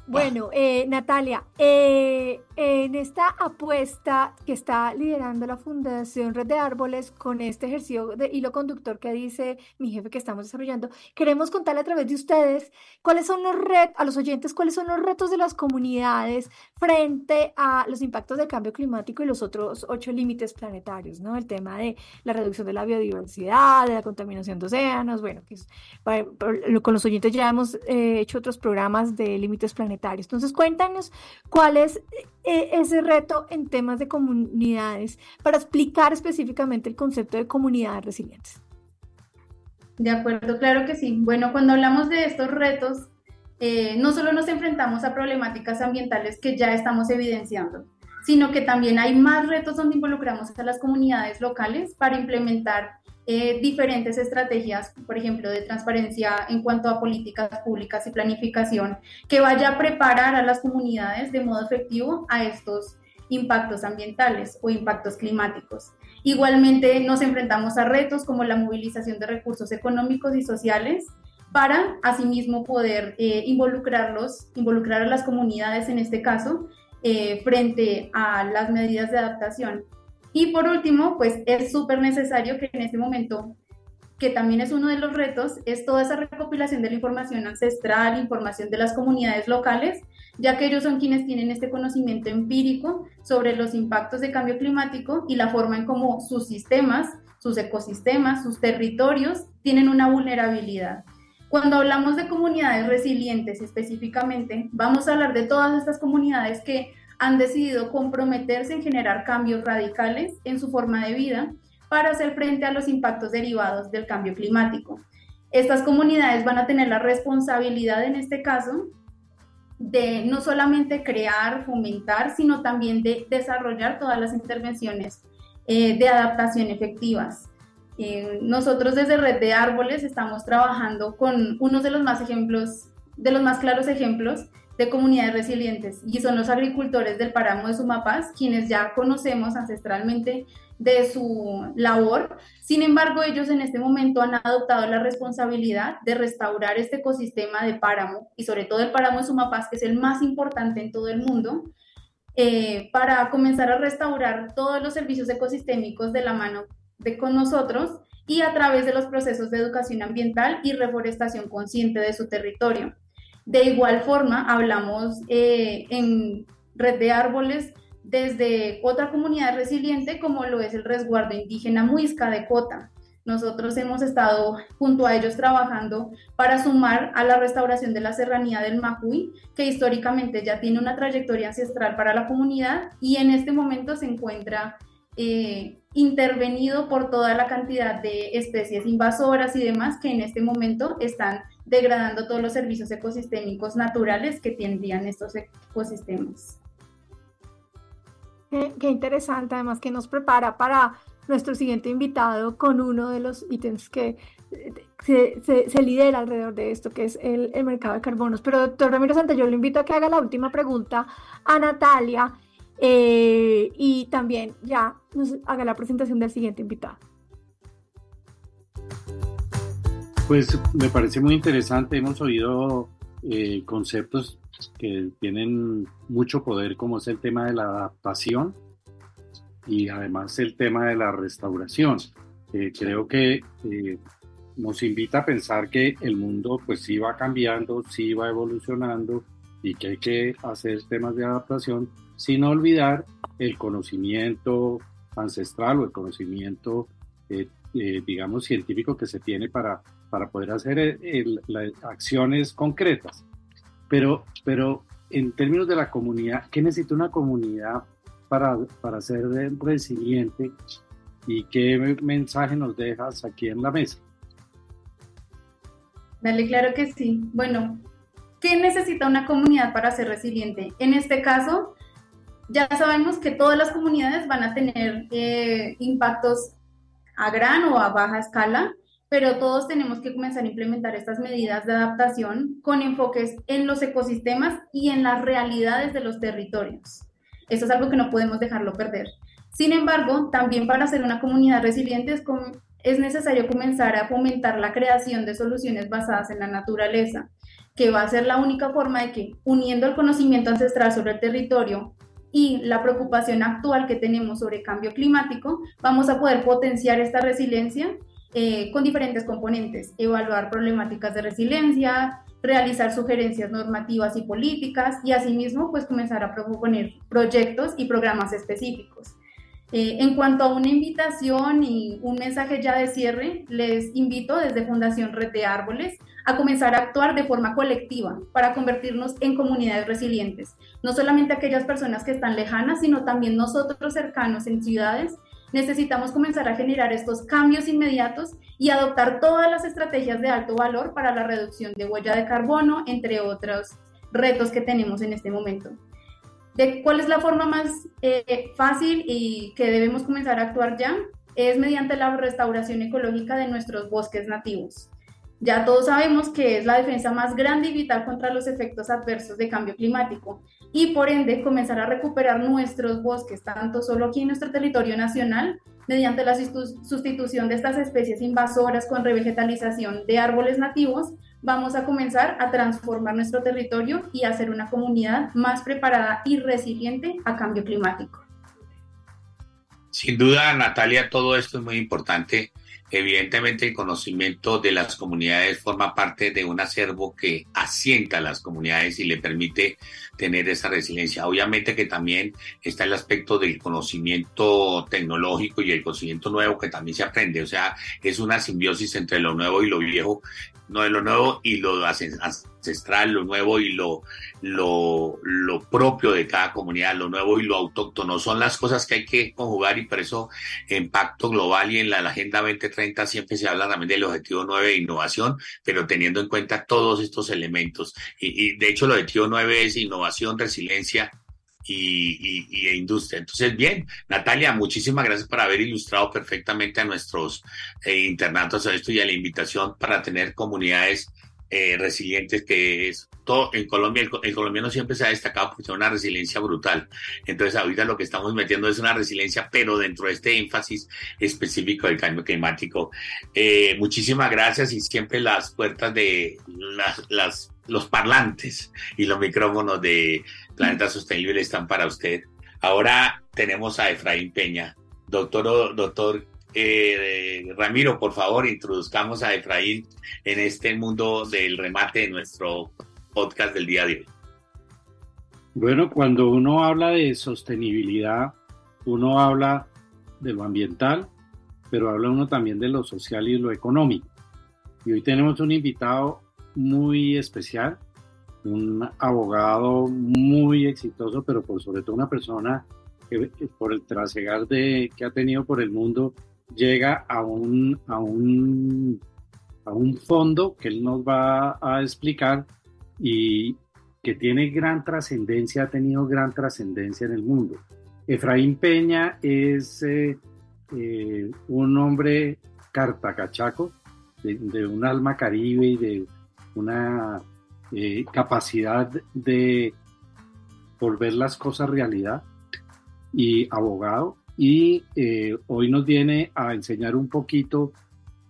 Bueno, eh, Natalia, eh, en esta apuesta que está liderando la Fundación Red de Árboles con este ejercicio de hilo conductor que dice mi jefe que estamos desarrollando, queremos contarle a través de ustedes cuáles son los retos, a los oyentes, cuáles son los retos de las comunidades frente a los impactos del cambio climático y los otros ocho límites planetarios, ¿no? El tema de la reducción de la biodiversidad, de la contaminación de océanos, bueno, que con los oyentes ya hemos eh, hecho otros programas de límites planetarios entonces, cuéntanos cuál es eh, ese reto en temas de comunidades para explicar específicamente el concepto de comunidades resilientes. De acuerdo, claro que sí. Bueno, cuando hablamos de estos retos, eh, no solo nos enfrentamos a problemáticas ambientales que ya estamos evidenciando, sino que también hay más retos donde involucramos a las comunidades locales para implementar eh, diferentes estrategias, por ejemplo, de transparencia en cuanto a políticas públicas y planificación, que vaya a preparar a las comunidades de modo efectivo a estos impactos ambientales o impactos climáticos. Igualmente nos enfrentamos a retos como la movilización de recursos económicos y sociales para asimismo poder eh, involucrarlos, involucrar a las comunidades en este caso, eh, frente a las medidas de adaptación y por último, pues es súper necesario que en este momento, que también es uno de los retos, es toda esa recopilación de la información ancestral, información de las comunidades locales, ya que ellos son quienes tienen este conocimiento empírico sobre los impactos de cambio climático y la forma en cómo sus sistemas, sus ecosistemas, sus territorios tienen una vulnerabilidad. Cuando hablamos de comunidades resilientes específicamente, vamos a hablar de todas estas comunidades que han decidido comprometerse en generar cambios radicales en su forma de vida para hacer frente a los impactos derivados del cambio climático. Estas comunidades van a tener la responsabilidad en este caso de no solamente crear, fomentar, sino también de desarrollar todas las intervenciones eh, de adaptación efectivas. Eh, nosotros desde Red de Árboles estamos trabajando con uno de los más ejemplos, de los más claros ejemplos de comunidades resilientes y son los agricultores del páramo de Sumapaz, quienes ya conocemos ancestralmente de su labor. Sin embargo, ellos en este momento han adoptado la responsabilidad de restaurar este ecosistema de páramo y sobre todo el páramo de Sumapaz, que es el más importante en todo el mundo, eh, para comenzar a restaurar todos los servicios ecosistémicos de la mano de con nosotros y a través de los procesos de educación ambiental y reforestación consciente de su territorio. De igual forma, hablamos eh, en Red de Árboles desde otra comunidad resiliente como lo es el resguardo indígena Muisca de Cota. Nosotros hemos estado junto a ellos trabajando para sumar a la restauración de la serranía del Macuy, que históricamente ya tiene una trayectoria ancestral para la comunidad y en este momento se encuentra eh, intervenido por toda la cantidad de especies invasoras y demás que en este momento están degradando todos los servicios ecosistémicos naturales que tendrían estos ecosistemas. Qué, interesante, además que nos prepara para nuestro siguiente invitado con uno de los ítems que se, se, lidera alrededor de esto, que es el, el, mercado de carbonos. Pero doctor Ramiro Santa, yo le invito a que haga la última pregunta a Natalia eh, y también ya nos haga la presentación del siguiente invitado. Pues me parece muy interesante, hemos oído eh, conceptos que tienen mucho poder como es el tema de la adaptación y además el tema de la restauración. Eh, creo que eh, nos invita a pensar que el mundo pues sí va cambiando, sí va evolucionando y que hay que hacer temas de adaptación sin olvidar el conocimiento ancestral o el conocimiento, digamos, científico que se tiene para para poder hacer las acciones concretas. Pero, pero en términos de la comunidad, ¿qué necesita una comunidad para, para ser resiliente y qué mensaje nos dejas aquí en la mesa. Dale, claro que sí. Bueno, ¿qué necesita una comunidad para ser resiliente? En este caso, ya sabemos que todas las comunidades van a tener eh, impactos a gran o a baja escala, pero todos tenemos que comenzar a implementar estas medidas de adaptación con enfoques en los ecosistemas y en las realidades de los territorios. Eso es algo que no podemos dejarlo perder. Sin embargo, también para ser una comunidad resiliente es, es necesario comenzar a fomentar la creación de soluciones basadas en la naturaleza, que va a ser la única forma de que, uniendo el conocimiento ancestral sobre el territorio y la preocupación actual que tenemos sobre cambio climático, vamos a poder potenciar esta resiliencia eh, con diferentes componentes, evaluar problemáticas de resiliencia, realizar sugerencias normativas y políticas y asimismo pues comenzar a proponer proyectos y programas específicos. Eh, en cuanto a una invitación y un mensaje ya de cierre, les invito desde Fundación Red de Árboles a comenzar a actuar de forma colectiva para convertirnos en comunidades resilientes. No solamente aquellas personas que están lejanas, sino también nosotros cercanos en ciudades. Necesitamos comenzar a generar estos cambios inmediatos y adoptar todas las estrategias de alto valor para la reducción de huella de carbono, entre otros retos que tenemos en este momento de cuál es la forma más eh, fácil y que debemos comenzar a actuar ya, es mediante la restauración ecológica de nuestros bosques nativos. Ya todos sabemos que es la defensa más grande y vital contra los efectos adversos de cambio climático y por ende comenzar a recuperar nuestros bosques, tanto solo aquí en nuestro territorio nacional, mediante la sustitución de estas especies invasoras con revegetalización de árboles nativos, vamos a comenzar a transformar nuestro territorio y a ser una comunidad más preparada y resiliente a cambio climático. Sin duda, Natalia, todo esto es muy importante. Evidentemente, el conocimiento de las comunidades forma parte de un acervo que asienta a las comunidades y le permite tener esa resiliencia. Obviamente que también está el aspecto del conocimiento tecnológico y el conocimiento nuevo que también se aprende. O sea, es una simbiosis entre lo nuevo y lo viejo no de lo nuevo y lo ancestral, lo nuevo y lo, lo, lo, propio de cada comunidad, lo nuevo y lo autóctono. Son las cosas que hay que conjugar y por eso en Pacto Global y en la, Agenda 2030 siempre se habla también del objetivo 9 de innovación, pero teniendo en cuenta todos estos elementos. Y, de hecho el objetivo 9 es innovación, resiliencia y, y, e industria. Entonces, bien, Natalia, muchísimas gracias por haber ilustrado perfectamente a nuestros eh, internatos a esto y a la invitación para tener comunidades eh, resilientes que es todo en Colombia el, colombiano siempre se ha destacado por tener una resiliencia brutal entonces ahorita lo que estamos metiendo es una resiliencia pero dentro de este énfasis específico del cambio climático eh, muchísimas gracias y siempre las puertas de las, las los parlantes y los micrófonos de Planeta Sostenible están para usted. Ahora tenemos a Efraín Peña. Doctor, doctor eh, Ramiro, por favor, introduzcamos a Efraín en este mundo del remate de nuestro podcast del día de hoy. Bueno, cuando uno habla de sostenibilidad, uno habla de lo ambiental, pero habla uno también de lo social y lo económico. Y hoy tenemos un invitado muy especial, un abogado muy exitoso, pero por sobre todo una persona que, por el trasegar de, que ha tenido por el mundo llega a un, a un, a un fondo que él nos va a explicar y que tiene gran trascendencia, ha tenido gran trascendencia en el mundo. Efraín Peña es eh, eh, un hombre cartacachaco, de, de, un alma caribe y de una eh, capacidad de volver las cosas realidad y abogado. Y eh, hoy nos viene a enseñar un poquito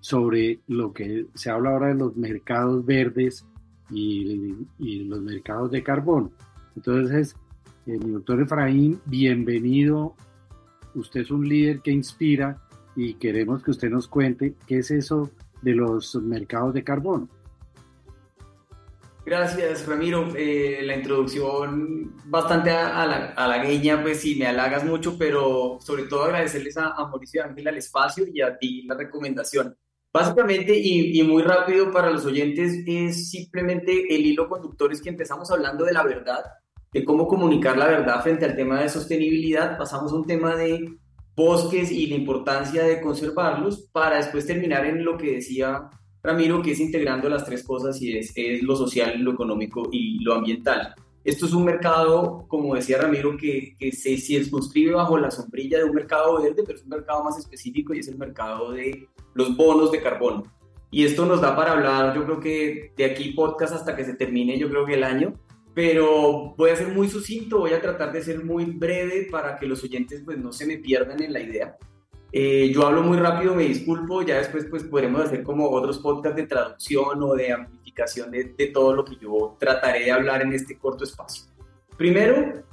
sobre lo que se habla ahora de los mercados verdes y, los mercados de carbón. Entonces, eh, doctor Efraín, bienvenido. Usted es un líder que inspira y queremos que usted nos cuente qué es eso de los mercados de carbón. Gracias, Ramiro. Eh, la introducción bastante halagueña, pues sí, me halagas mucho, pero sobre todo agradecerles a, Mauricio y Ángel el espacio y a ti la recomendación. Básicamente, y, y, muy rápido para los oyentes, es simplemente el hilo conductor es que empezamos hablando de la verdad de cómo comunicar la verdad frente al tema de sostenibilidad, pasamos a un tema de bosques y la importancia de conservarlos para después terminar en lo que decía Ramiro, que es integrando las tres cosas y es, lo social, lo económico y lo ambiental. Esto es un mercado, como decía Ramiro, que, que se circunscribe bajo la sombrilla de un mercado verde, pero es un mercado más específico y es el mercado de los bonos de carbono. Y esto nos da para hablar, yo creo que de aquí podcast hasta que se termine, yo creo que el año, pero voy a ser muy sucinto, voy a tratar de ser muy breve para que los oyentes pues no se me pierdan en la idea. Eh, yo hablo muy rápido, me disculpo, ya después pues podremos hacer como otros podcasts de traducción o de amplificación de, de todo lo que yo trataré de hablar en este corto espacio. Primero,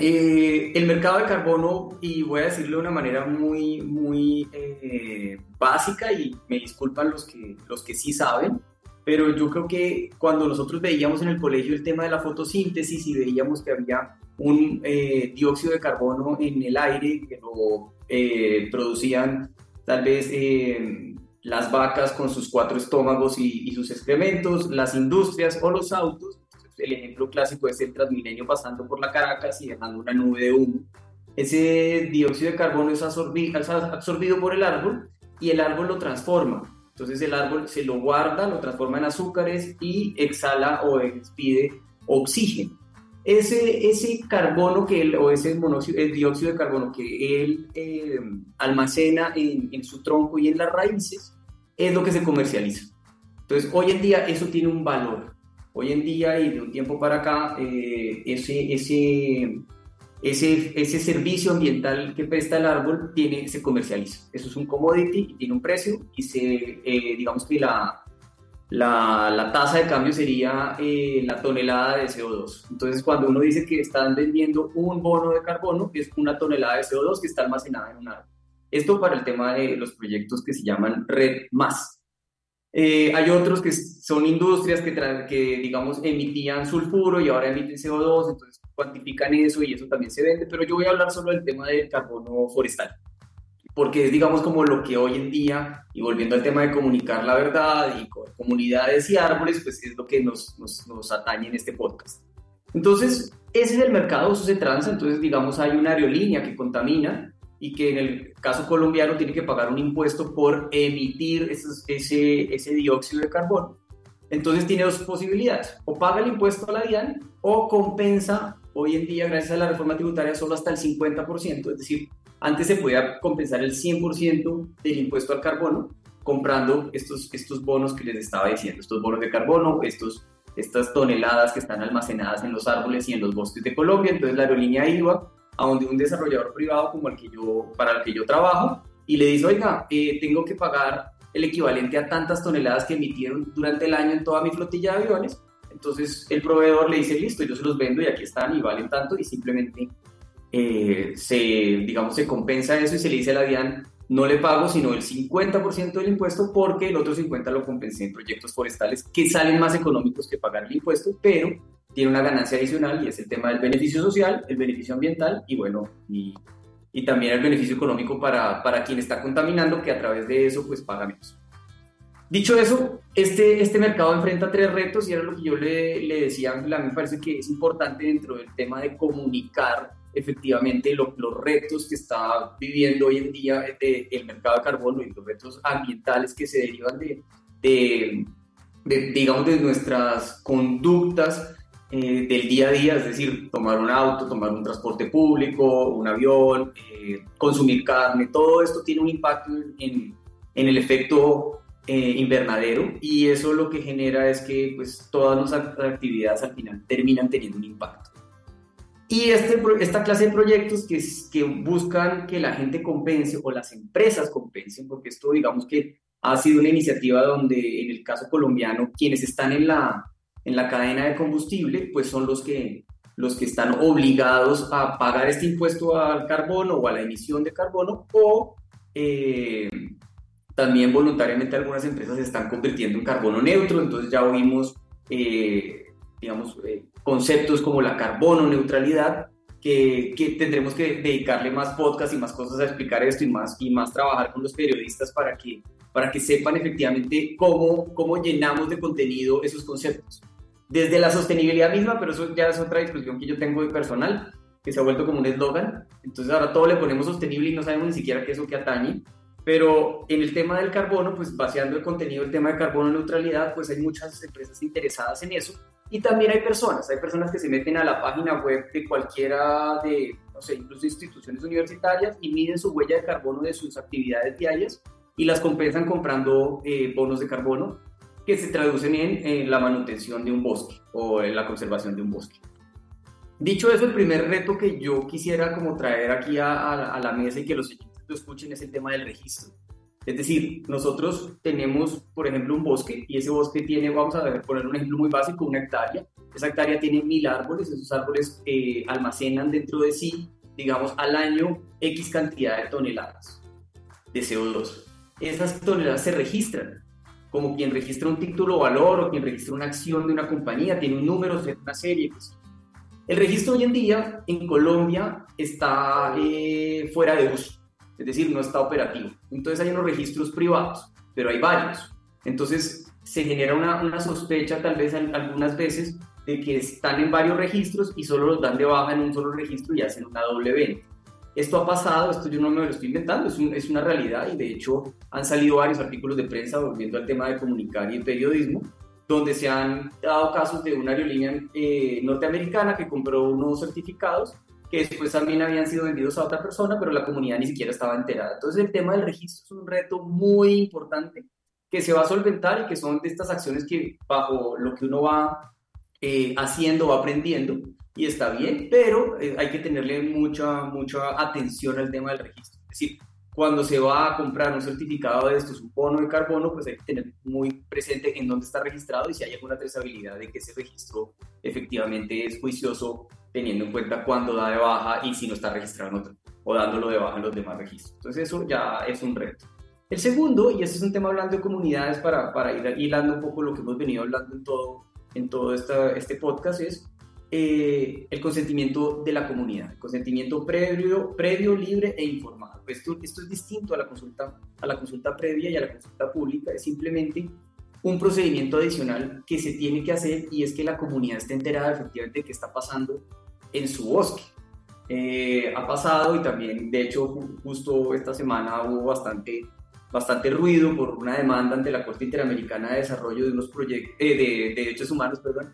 eh, el mercado de carbono, y voy a decirlo de una manera muy, muy eh, básica, y me disculpan los que, los que sí saben, pero yo creo que cuando nosotros veíamos en el colegio el tema de la fotosíntesis y veíamos que había un dióxido de carbono en el aire que lo eh, producían tal vez eh, las vacas con sus cuatro estómagos y, sus excrementos, las industrias o los autos. El ejemplo clásico es el Transmilenio pasando por la Caracas y dejando una nube de humo. Ese dióxido de carbono es absorbido, es absorbido por el árbol y el árbol lo transforma. Entonces el árbol se lo guarda, lo transforma en azúcares y exhala o expide oxígeno ese, ese carbono que él, o ese monóxido, el dióxido de carbono que él eh, almacena en, en, su tronco y en las raíces, es lo que se comercializa. Entonces, hoy en día eso tiene un valor. Hoy en día y de un tiempo para acá, eh, ese, ese, ese, ese servicio ambiental que presta el árbol tiene, se comercializa. Eso es un commodity, tiene un precio y se, eh, digamos que la, la, la tasa de cambio sería eh, la tonelada de CO2. Entonces, cuando uno dice que están vendiendo un bono de carbono, es una tonelada de CO2 que está almacenada en un árbol. Esto para el tema de los proyectos que se llaman Red Más. Eh, hay otros que son industrias que, que, digamos, emitían sulfuro y ahora emiten CO2, entonces cuantifican eso y eso también se vende, pero yo voy a hablar solo del tema del carbono forestal porque es digamos como lo que hoy en día, y volviendo al tema de comunicar la verdad y comunidades y árboles, pues es lo que nos, nos, nos atañe en este podcast. Entonces, ese es el mercado, eso se transa, entonces digamos hay una aerolínea que contamina y que en el caso colombiano tiene que pagar un impuesto por emitir ese, ese dióxido de carbono. Entonces tiene dos posibilidades, o paga el impuesto a la DIAN o compensa hoy en día, gracias a la reforma tributaria, solo hasta el 50%, es decir, antes se podía compensar el 100% del impuesto al carbono comprando estos, estos bonos que les estaba diciendo, estos bonos de carbono, estos, estas toneladas que están almacenadas en los árboles y en los bosques de Colombia. Entonces la aerolínea iba a donde un desarrollador privado como el que yo, para el que yo trabajo y le dice, oiga, eh, tengo que pagar el equivalente a tantas toneladas que emitieron durante el año en toda mi flotilla de aviones. Entonces el proveedor le dice, listo, yo se los vendo y aquí están y valen tanto y simplemente eh, se, digamos, se compensa eso y se le dice a la DIAN, no le pago sino el 50% del impuesto porque el otro 50% lo compensé en proyectos forestales que salen más económicos que pagar el impuesto, pero tiene una ganancia adicional y es el tema del beneficio social, el beneficio ambiental y bueno, y, y también el beneficio económico para, para quien está contaminando que a través de eso pues paga menos. Dicho eso, este, este mercado enfrenta tres retos y era lo que yo le, le decía a Ángela, me parece que es importante dentro del tema de comunicar efectivamente los retos que está viviendo hoy en día el mercado de carbono y los retos ambientales que se derivan de, de, digamos, de nuestras conductas eh, del día a día, es decir, tomar un auto, tomar un transporte público, un avión, eh, consumir carne, todo esto tiene un impacto en, en el efecto eh, invernadero y eso lo que genera es que pues, todas nuestras actividades al final terminan teniendo un impacto. Y este, esta clase de proyectos que, que buscan que la gente compense o las empresas compensen, porque esto digamos que ha sido una iniciativa donde en el caso colombiano quienes están en la, en la cadena de combustible pues son los que, los que están obligados a pagar este impuesto al carbono o a la emisión de carbono o eh, también voluntariamente algunas empresas se están convirtiendo en carbono neutro, entonces ya oímos, eh, digamos, eh, conceptos como la carbono neutralidad, que, que, tendremos que dedicarle más podcast y más cosas a explicar esto y más, y más trabajar con los periodistas para que, para que sepan efectivamente cómo, cómo llenamos de contenido esos conceptos. desde la sostenibilidad misma, pero eso ya es otra discusión que yo tengo de personal, que se ha vuelto como un eslogan. Entonces ahora todo le ponemos sostenible y no sabemos ni siquiera qué es eso que atañe. Pero en el tema del carbono, pues vaciando el contenido del tema de carbono neutralidad, pues hay muchas empresas interesadas en eso. Y también hay personas, hay personas que se meten a la página web de cualquiera de, no sé, incluso instituciones universitarias y miden su huella de carbono de sus actividades diarias y las compensan comprando eh, bonos de carbono que se traducen en, la manutención de un bosque o en la conservación de un bosque. Dicho eso, el primer reto que yo quisiera como traer aquí a, a la mesa y que los lo escuchen es el tema del registro. Es decir, nosotros tenemos, por ejemplo, un bosque y ese bosque tiene, vamos a poner un ejemplo muy básico, una hectárea. Esa hectárea tiene mil árboles, esos árboles eh, almacenan dentro de sí, digamos, al año X cantidad de toneladas de CO2. Esas toneladas se registran, como quien registra un título valor o quien registra una acción de una compañía, tiene un número, una serie. Pues. El registro hoy en día en Colombia está eh, fuera de uso es decir, no está operativo. Entonces hay unos registros privados, pero hay varios. Entonces se genera una, una sospecha tal vez algunas veces de que están en varios registros y solo los dan de baja en un solo registro y hacen una doble venta. Esto ha pasado, esto yo no me lo estoy inventando, es, es, una realidad y de hecho han salido varios artículos de prensa volviendo al tema de comunicar y periodismo, donde se han dado casos de una aerolínea eh, norteamericana que compró unos certificados que después también habían sido vendidos a otra persona, pero la comunidad ni siquiera estaba enterada. Entonces el tema del registro es un reto muy importante que se va a solventar y que son de estas acciones que bajo lo que uno va eh, haciendo, va aprendiendo y está bien, pero eh, hay que tenerle mucha, mucha atención al tema del registro. Es decir, cuando se va a comprar un certificado de estos, un bono de carbono, pues hay que tener muy presente en dónde está registrado y si hay alguna trazabilidad de que ese registro efectivamente es juicioso, teniendo en cuenta cuándo da de baja y si no está registrado en otro, o dándolo de baja en los demás registros. Entonces eso ya es un reto. El segundo, y ese es un tema hablando de comunidades para, para ir hilando un poco lo que hemos venido hablando en todo, en todo esta, este podcast, es eh, el consentimiento de la comunidad, el consentimiento previo, previo libre e informado. Esto, esto es distinto a la, consulta, a la consulta previa y a la consulta pública, es simplemente un procedimiento adicional que se tiene que hacer y es que la comunidad esté enterada efectivamente de qué está pasando en su bosque. Eh, ha pasado y también, de hecho, justo esta semana hubo bastante, bastante ruido por una demanda ante la Corte Interamericana de Desarrollo de unos proyectos, eh, de, Derechos Humanos, perdón,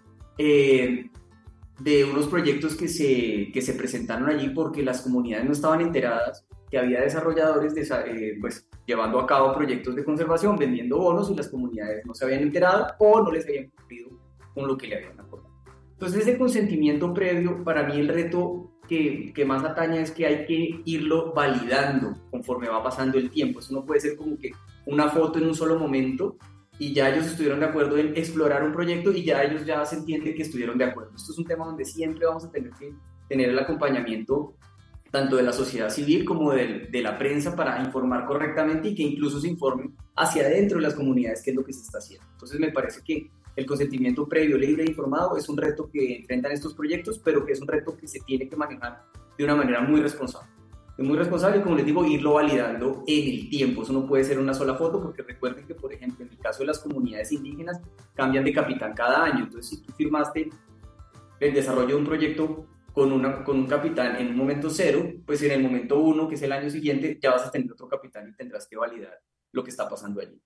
de unos proyectos que se, que se presentaron allí porque las comunidades no estaban enteradas que había desarrolladores eh, pues, llevando a cabo proyectos de conservación, vendiendo bonos y las comunidades no se habían enterado o no les habían cumplido con lo que le habían acordado. Entonces ese consentimiento previo, para mí el reto que, que, más ataña es que hay que irlo validando conforme va pasando el tiempo. Eso no puede ser como que una foto en un solo momento y ya ellos estuvieron de acuerdo en explorar un proyecto y ya ellos ya se entiende que estuvieron de acuerdo. Esto es un tema donde siempre vamos a tener que tener el acompañamiento tanto de la sociedad civil como de, de, la prensa para informar correctamente y que incluso se informe hacia adentro de las comunidades qué es lo que se está haciendo. Entonces me parece que el consentimiento previo, libre e informado es un reto que enfrentan estos proyectos, pero que es un reto que se tiene que manejar de una manera muy responsable es muy responsable, como les digo, irlo validando en el tiempo. Eso no puede ser una sola foto, porque recuerden que, por ejemplo, en el caso de las comunidades indígenas, cambian de capitán cada año. Entonces, si tú firmaste el desarrollo de un proyecto con, una, con un capitán en un momento cero, pues en el momento uno, que es el año siguiente, ya vas a tener otro capitán y tendrás que validar lo que está pasando allí.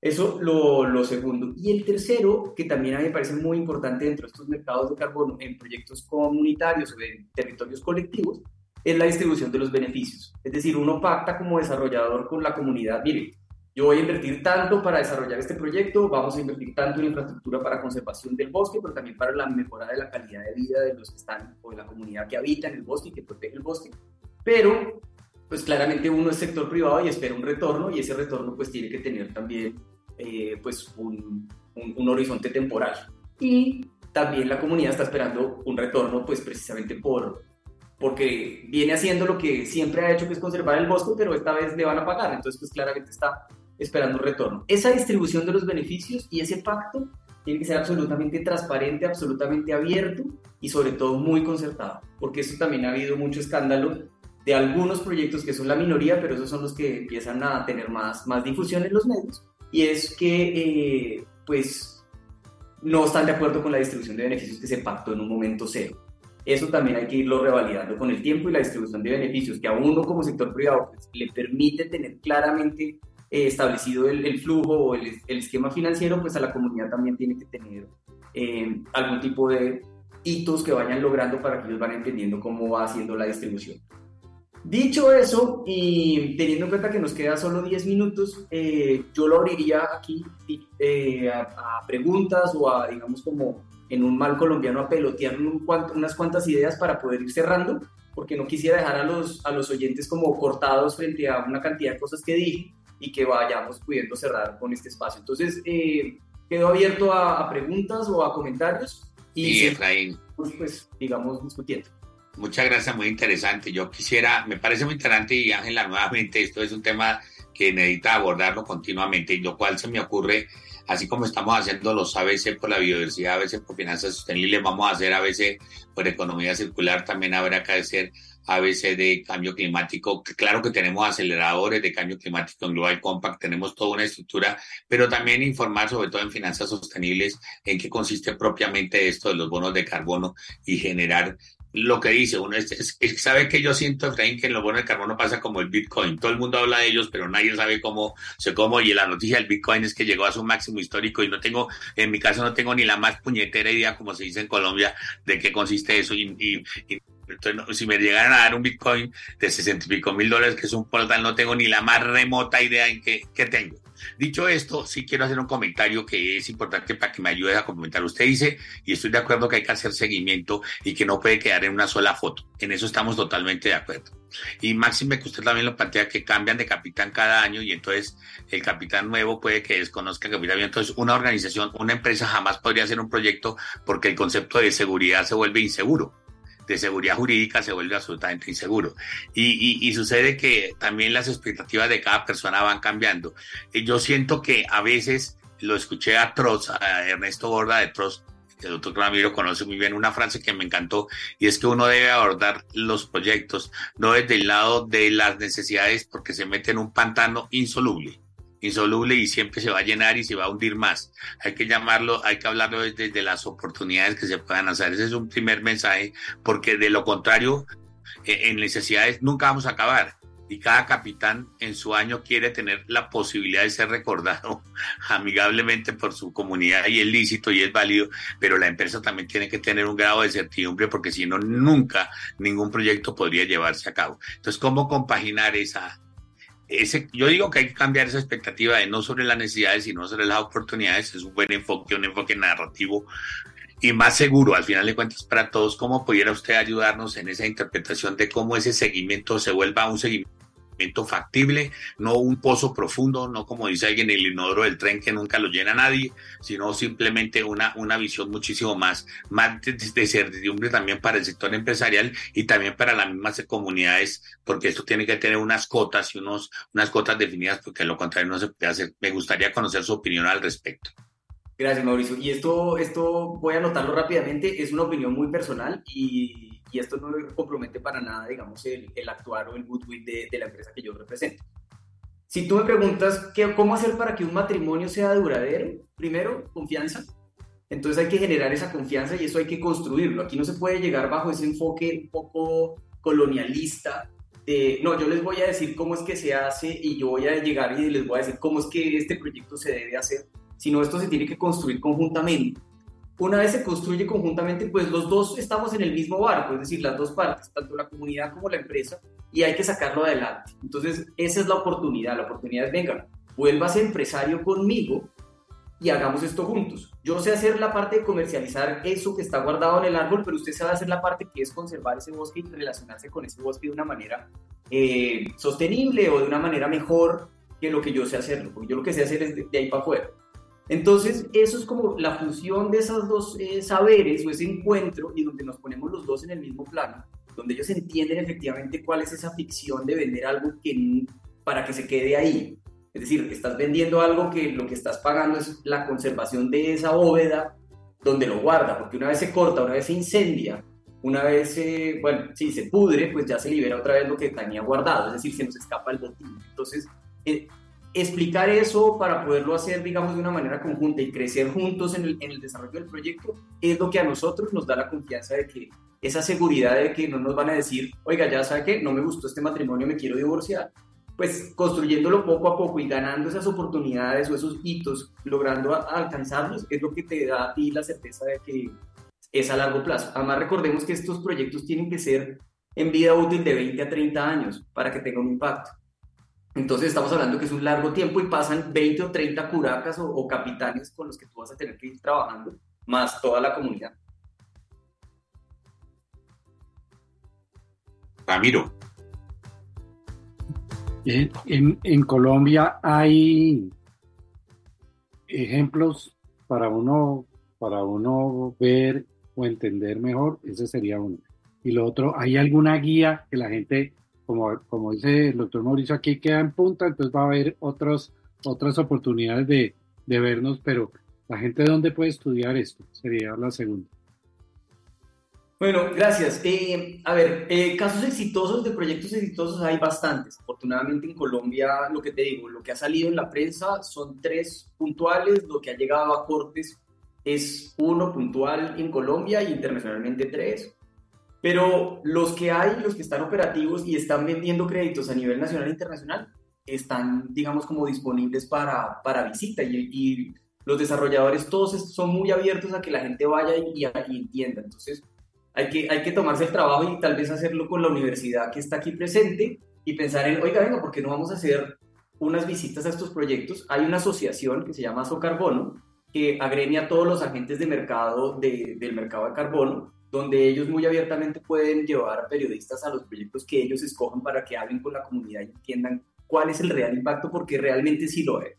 Eso lo, lo segundo. Y el tercero, que también a mí me parece muy importante dentro de estos mercados de carbono en proyectos comunitarios o en territorios colectivos, es la distribución de los beneficios. Es decir, uno pacta como desarrollador con la comunidad, mire, yo voy a invertir tanto para desarrollar este proyecto, vamos a invertir tanto en infraestructura para conservación del bosque, pero también para la mejora de la calidad de vida de los que están o de la comunidad que habita en el bosque y que protege el bosque. Pero, pues claramente uno es sector privado y espera un retorno y ese retorno pues tiene que tener también eh, pues un, un, un horizonte temporal. Y también la comunidad está esperando un retorno pues precisamente por porque viene haciendo lo que siempre ha hecho, que es conservar el bosque, pero esta vez le van a pagar, entonces pues claramente está esperando un retorno. Esa distribución de los beneficios y ese pacto tiene que ser absolutamente transparente, absolutamente abierto y sobre todo muy concertado, porque esto también ha habido mucho escándalo de algunos proyectos que son la minoría, pero esos son los que empiezan a tener más, más difusión en los medios, y es que eh, pues no están de acuerdo con la distribución de beneficios que se pactó en un momento cero. Eso también hay que irlo revalidando con el tiempo y la distribución de beneficios, que a uno como sector privado pues, le permite tener claramente eh, establecido el, flujo o el, esquema financiero, pues a la comunidad también tiene que tener eh, algún tipo de hitos que vayan logrando para que ellos van entendiendo cómo va haciendo la distribución. Dicho eso, y teniendo en cuenta que nos queda solo 10 minutos, eh, yo lo abriría aquí eh, a, preguntas o a, digamos, como en un mal colombiano, a pelotear unas cuantas ideas para poder ir cerrando, porque no quisiera dejar a los, a los oyentes como cortados frente a una cantidad de cosas que dije y que vayamos pudiendo cerrar con este espacio. Entonces, eh, quedo abierto a, preguntas o a comentarios y, Efraín. Pues, pues, digamos, discutiendo. Muchas gracias, muy interesante. Yo quisiera, me parece muy interesante y Ángela, nuevamente, esto es un tema que necesita abordarlo continuamente y lo cual se me ocurre, así como estamos haciendo los ABC por la biodiversidad, ABC por finanzas sostenibles, vamos a hacer ABC por economía circular, también habrá que hacer ABC de cambio climático. Claro que tenemos aceleradores de cambio climático en Global Compact, tenemos toda una estructura, pero también informar sobre todo en finanzas sostenibles en qué consiste propiamente esto de los bonos de carbono y generar lo que dice uno es, sabe que yo siento Efraín que en lo bueno de carbono pasa como el Bitcoin todo el mundo habla de ellos pero nadie sabe cómo se cómo y la noticia del Bitcoin es que llegó a su máximo histórico y no tengo en mi caso no tengo ni la más puñetera idea como se dice en Colombia de qué consiste eso y, entonces, si me llegaran a dar un Bitcoin de sesenta y pico mil dólares, que es un portal, no tengo ni la más remota idea en qué, qué tengo. Dicho esto, sí quiero hacer un comentario que es importante para que me ayude a comentar. Usted dice, y estoy de acuerdo que hay que hacer seguimiento y que no puede quedar en una sola foto. En eso estamos totalmente de acuerdo. Y máxime que usted también lo plantea que cambian de capitán cada año y entonces el capitán nuevo puede que desconozca el capitán. Entonces una organización, una empresa jamás podría hacer un proyecto porque el concepto de seguridad se vuelve inseguro de seguridad jurídica se vuelve absolutamente inseguro. Y, sucede que también las expectativas de cada persona van cambiando. Y yo siento que a veces lo escuché a Trost, a Ernesto Borda de Trost, el doctor Ramiro conoce muy bien, una frase que me encantó, y es que uno debe abordar los proyectos no desde el lado de las necesidades porque se mete en un pantano insoluble insoluble y siempre se va a llenar y se va a hundir más. Hay que llamarlo, hay que hablarlo desde, las oportunidades que se puedan hacer. Ese es un primer mensaje, porque de lo contrario, e, en necesidades nunca vamos a acabar. Y cada capitán en su año quiere tener la posibilidad de ser recordado amigablemente por su comunidad y es lícito y es válido, pero la empresa también tiene que tener un grado de certidumbre porque si no, nunca ningún proyecto podría llevarse a cabo. Entonces, ¿cómo compaginar esa, ese, yo digo que hay que cambiar esa expectativa de no sobre las necesidades, sino sobre las oportunidades. Es un buen enfoque, un enfoque narrativo y más seguro, al final de cuentas, para todos. ¿Cómo pudiera usted ayudarnos en esa interpretación de cómo ese seguimiento se vuelva un seguimiento? Factible, no un pozo profundo, no como dice alguien el inodoro del tren que nunca lo llena nadie, sino simplemente una, una visión muchísimo más, más de, certidumbre también para el sector empresarial y también para las mismas comunidades, porque esto tiene que tener unas cotas y unos, unas cotas definidas, porque lo contrario no se puede hacer. Me gustaría conocer su opinión al respecto. Gracias, Mauricio. Y esto, esto voy a anotarlo rápidamente, es una opinión muy personal y y esto no compromete para nada, digamos, el, el actuar o el goodwill de, de, la empresa que yo represento. Si tú me preguntas ¿qué, cómo hacer para que un matrimonio sea duradero, primero, confianza. Entonces hay que generar esa confianza y eso hay que construirlo. Aquí no se puede llegar bajo ese enfoque un poco colonialista de, no, yo les voy a decir cómo es que se hace y yo voy a llegar y les voy a decir cómo es que este proyecto se debe hacer, sino esto se tiene que construir conjuntamente una vez se construye conjuntamente, pues los dos estamos en el mismo barco, es decir, las dos partes, tanto la comunidad como la empresa, y hay que sacarlo adelante. Entonces, esa es la oportunidad. La oportunidad es, venga, vuélvase empresario conmigo y hagamos esto juntos. Yo sé hacer la parte de comercializar eso que está guardado en el árbol, pero usted sabe hacer la parte que es conservar ese bosque y relacionarse con ese bosque de una manera eh, sostenible o de una manera mejor que lo que yo sé hacerlo, porque yo lo que sé hacer es de ahí para afuera. Entonces, eso es como la fusión de esos dos eh, saberes o ese encuentro y donde nos ponemos los dos en el mismo plano, donde ellos entienden efectivamente cuál es esa ficción de vender algo que, para que se quede ahí. Es decir, estás vendiendo algo que lo que estás pagando es la conservación de esa bóveda donde lo guarda, porque una vez se corta, una vez se incendia, una vez, bueno, si se pudre, pues ya se libera otra vez lo que tenía guardado, es decir, se nos escapa el botín. Entonces, eh, explicar eso para poderlo hacer, digamos, de una manera conjunta y crecer juntos en el, en el, desarrollo del proyecto, es lo que a nosotros nos da la confianza de que esa seguridad de que no nos van a decir, oiga, ya sabe que no me gustó este matrimonio, me quiero divorciar. Pues construyéndolo poco a poco y ganando esas oportunidades o esos hitos, logrando alcanzarlos, es lo que te da a ti la certeza de que es a largo plazo. Además, recordemos que estos proyectos tienen que ser en vida útil de 20 a 30 años para que tenga un impacto. Entonces estamos hablando que es un largo tiempo y pasan 20 o 30 curacas o, capitanes con los que tú vas a tener que ir trabajando, más toda la comunidad. Ramiro. En, en, Colombia hay ejemplos para uno, para uno ver o entender mejor, ese sería uno. Y lo otro, ¿hay alguna guía que la gente como, como dice el doctor Mauricio, aquí queda en punta, entonces va a haber otros, otras oportunidades de, de vernos, pero la gente de dónde puede estudiar esto, sería la segunda. Bueno, gracias. Eh, a ver, eh, casos exitosos de proyectos exitosos hay bastantes. Afortunadamente en Colombia, lo que te digo, lo que ha salido en la prensa son tres puntuales, lo que ha llegado a cortes es uno puntual en Colombia y internacionalmente tres. Pero los que hay, los que están operativos y están vendiendo créditos a nivel nacional e internacional, están, digamos, como disponibles para, para visita y, y los desarrolladores todos son muy abiertos a que la gente vaya y, y, entienda. Entonces, hay que, hay que tomarse el trabajo y tal vez hacerlo con la universidad que está aquí presente y pensar en, oiga, venga, ¿por qué no vamos a hacer unas visitas a estos proyectos? Hay una asociación que se llama Socarbono que agremia a todos los agentes de mercado de, del mercado de carbono donde ellos muy abiertamente pueden llevar periodistas a los proyectos que ellos escojan para que hablen con la comunidad y entiendan cuál es el real impacto, porque realmente sí lo es.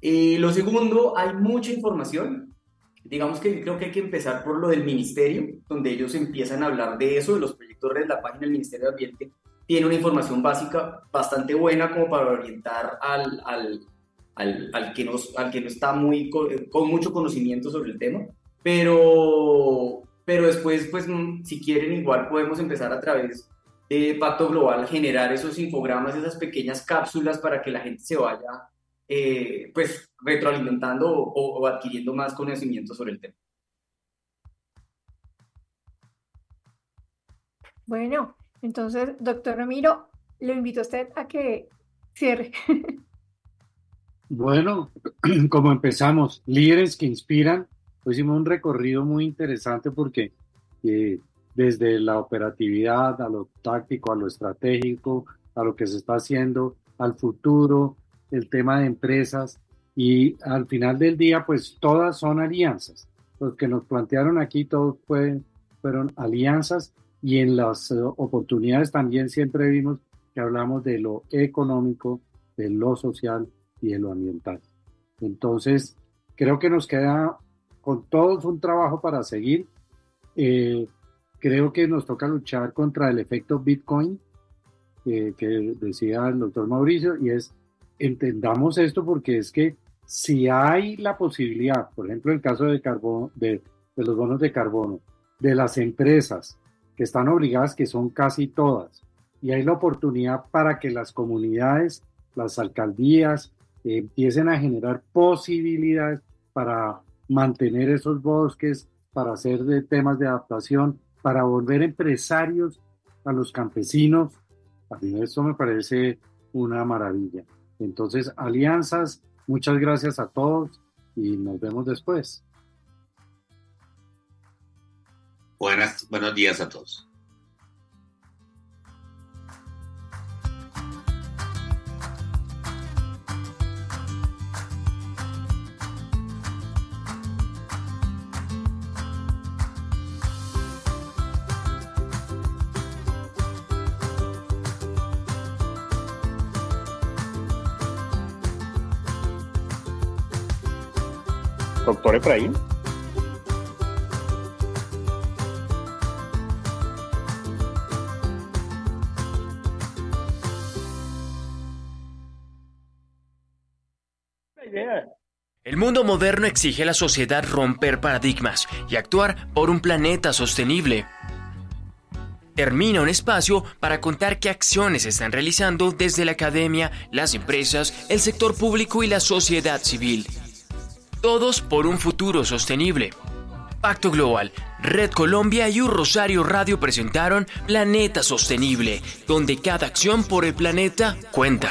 Eh, lo segundo, hay mucha información. Digamos que creo que hay que empezar por lo del ministerio, donde ellos empiezan a hablar de eso, de los proyectos de la página del Ministerio de Ambiente. Tiene una información básica bastante buena como para orientar al, al, al, al que, no, al que no está muy con mucho conocimiento sobre el tema. Pero, pero después, pues, mm, si quieren, igual podemos empezar a través de Pacto Global generar esos infogramas, esas pequeñas cápsulas para que la gente se vaya, eh, pues, retroalimentando o, adquiriendo más conocimiento sobre el tema. Bueno, entonces, doctor Ramiro, le invito a usted a que cierre. Bueno, como empezamos, líderes que inspiran, hicimos un recorrido muy interesante porque eh, desde la operatividad a lo táctico, a lo estratégico, a lo que se está haciendo, al futuro, el tema de empresas y al final del día pues todas son alianzas. Los que nos plantearon aquí todos fueron alianzas y en las eh, oportunidades también siempre vimos que hablamos de lo económico, de lo social y de lo ambiental. Entonces, creo que nos queda con todos un trabajo para seguir. Eh, creo que nos toca luchar contra el efecto Bitcoin, que decía el doctor Mauricio, y es, entendamos esto porque es que si hay la posibilidad, por ejemplo, el caso de, carbono, de, de los bonos de carbono, de las empresas que están obligadas, que son casi todas, y hay la oportunidad para que las comunidades, las alcaldías, empiecen a generar posibilidades para mantener esos bosques, para hacer de temas de adaptación, para volver empresarios a los campesinos. A mí me parece una maravilla. Entonces, alianzas, muchas gracias a todos y nos vemos después. Buenas, buenos días a todos. Doctor Efraín. El mundo moderno exige a la sociedad romper paradigmas y actuar por un planeta sostenible. termina un espacio para contar qué acciones están realizando desde la academia, las empresas, el sector público y la sociedad civil. Todos por un futuro sostenible. Pacto Global, Red Colombia y Un Rosario Radio presentaron Planeta Sostenible, donde cada acción por el planeta cuenta.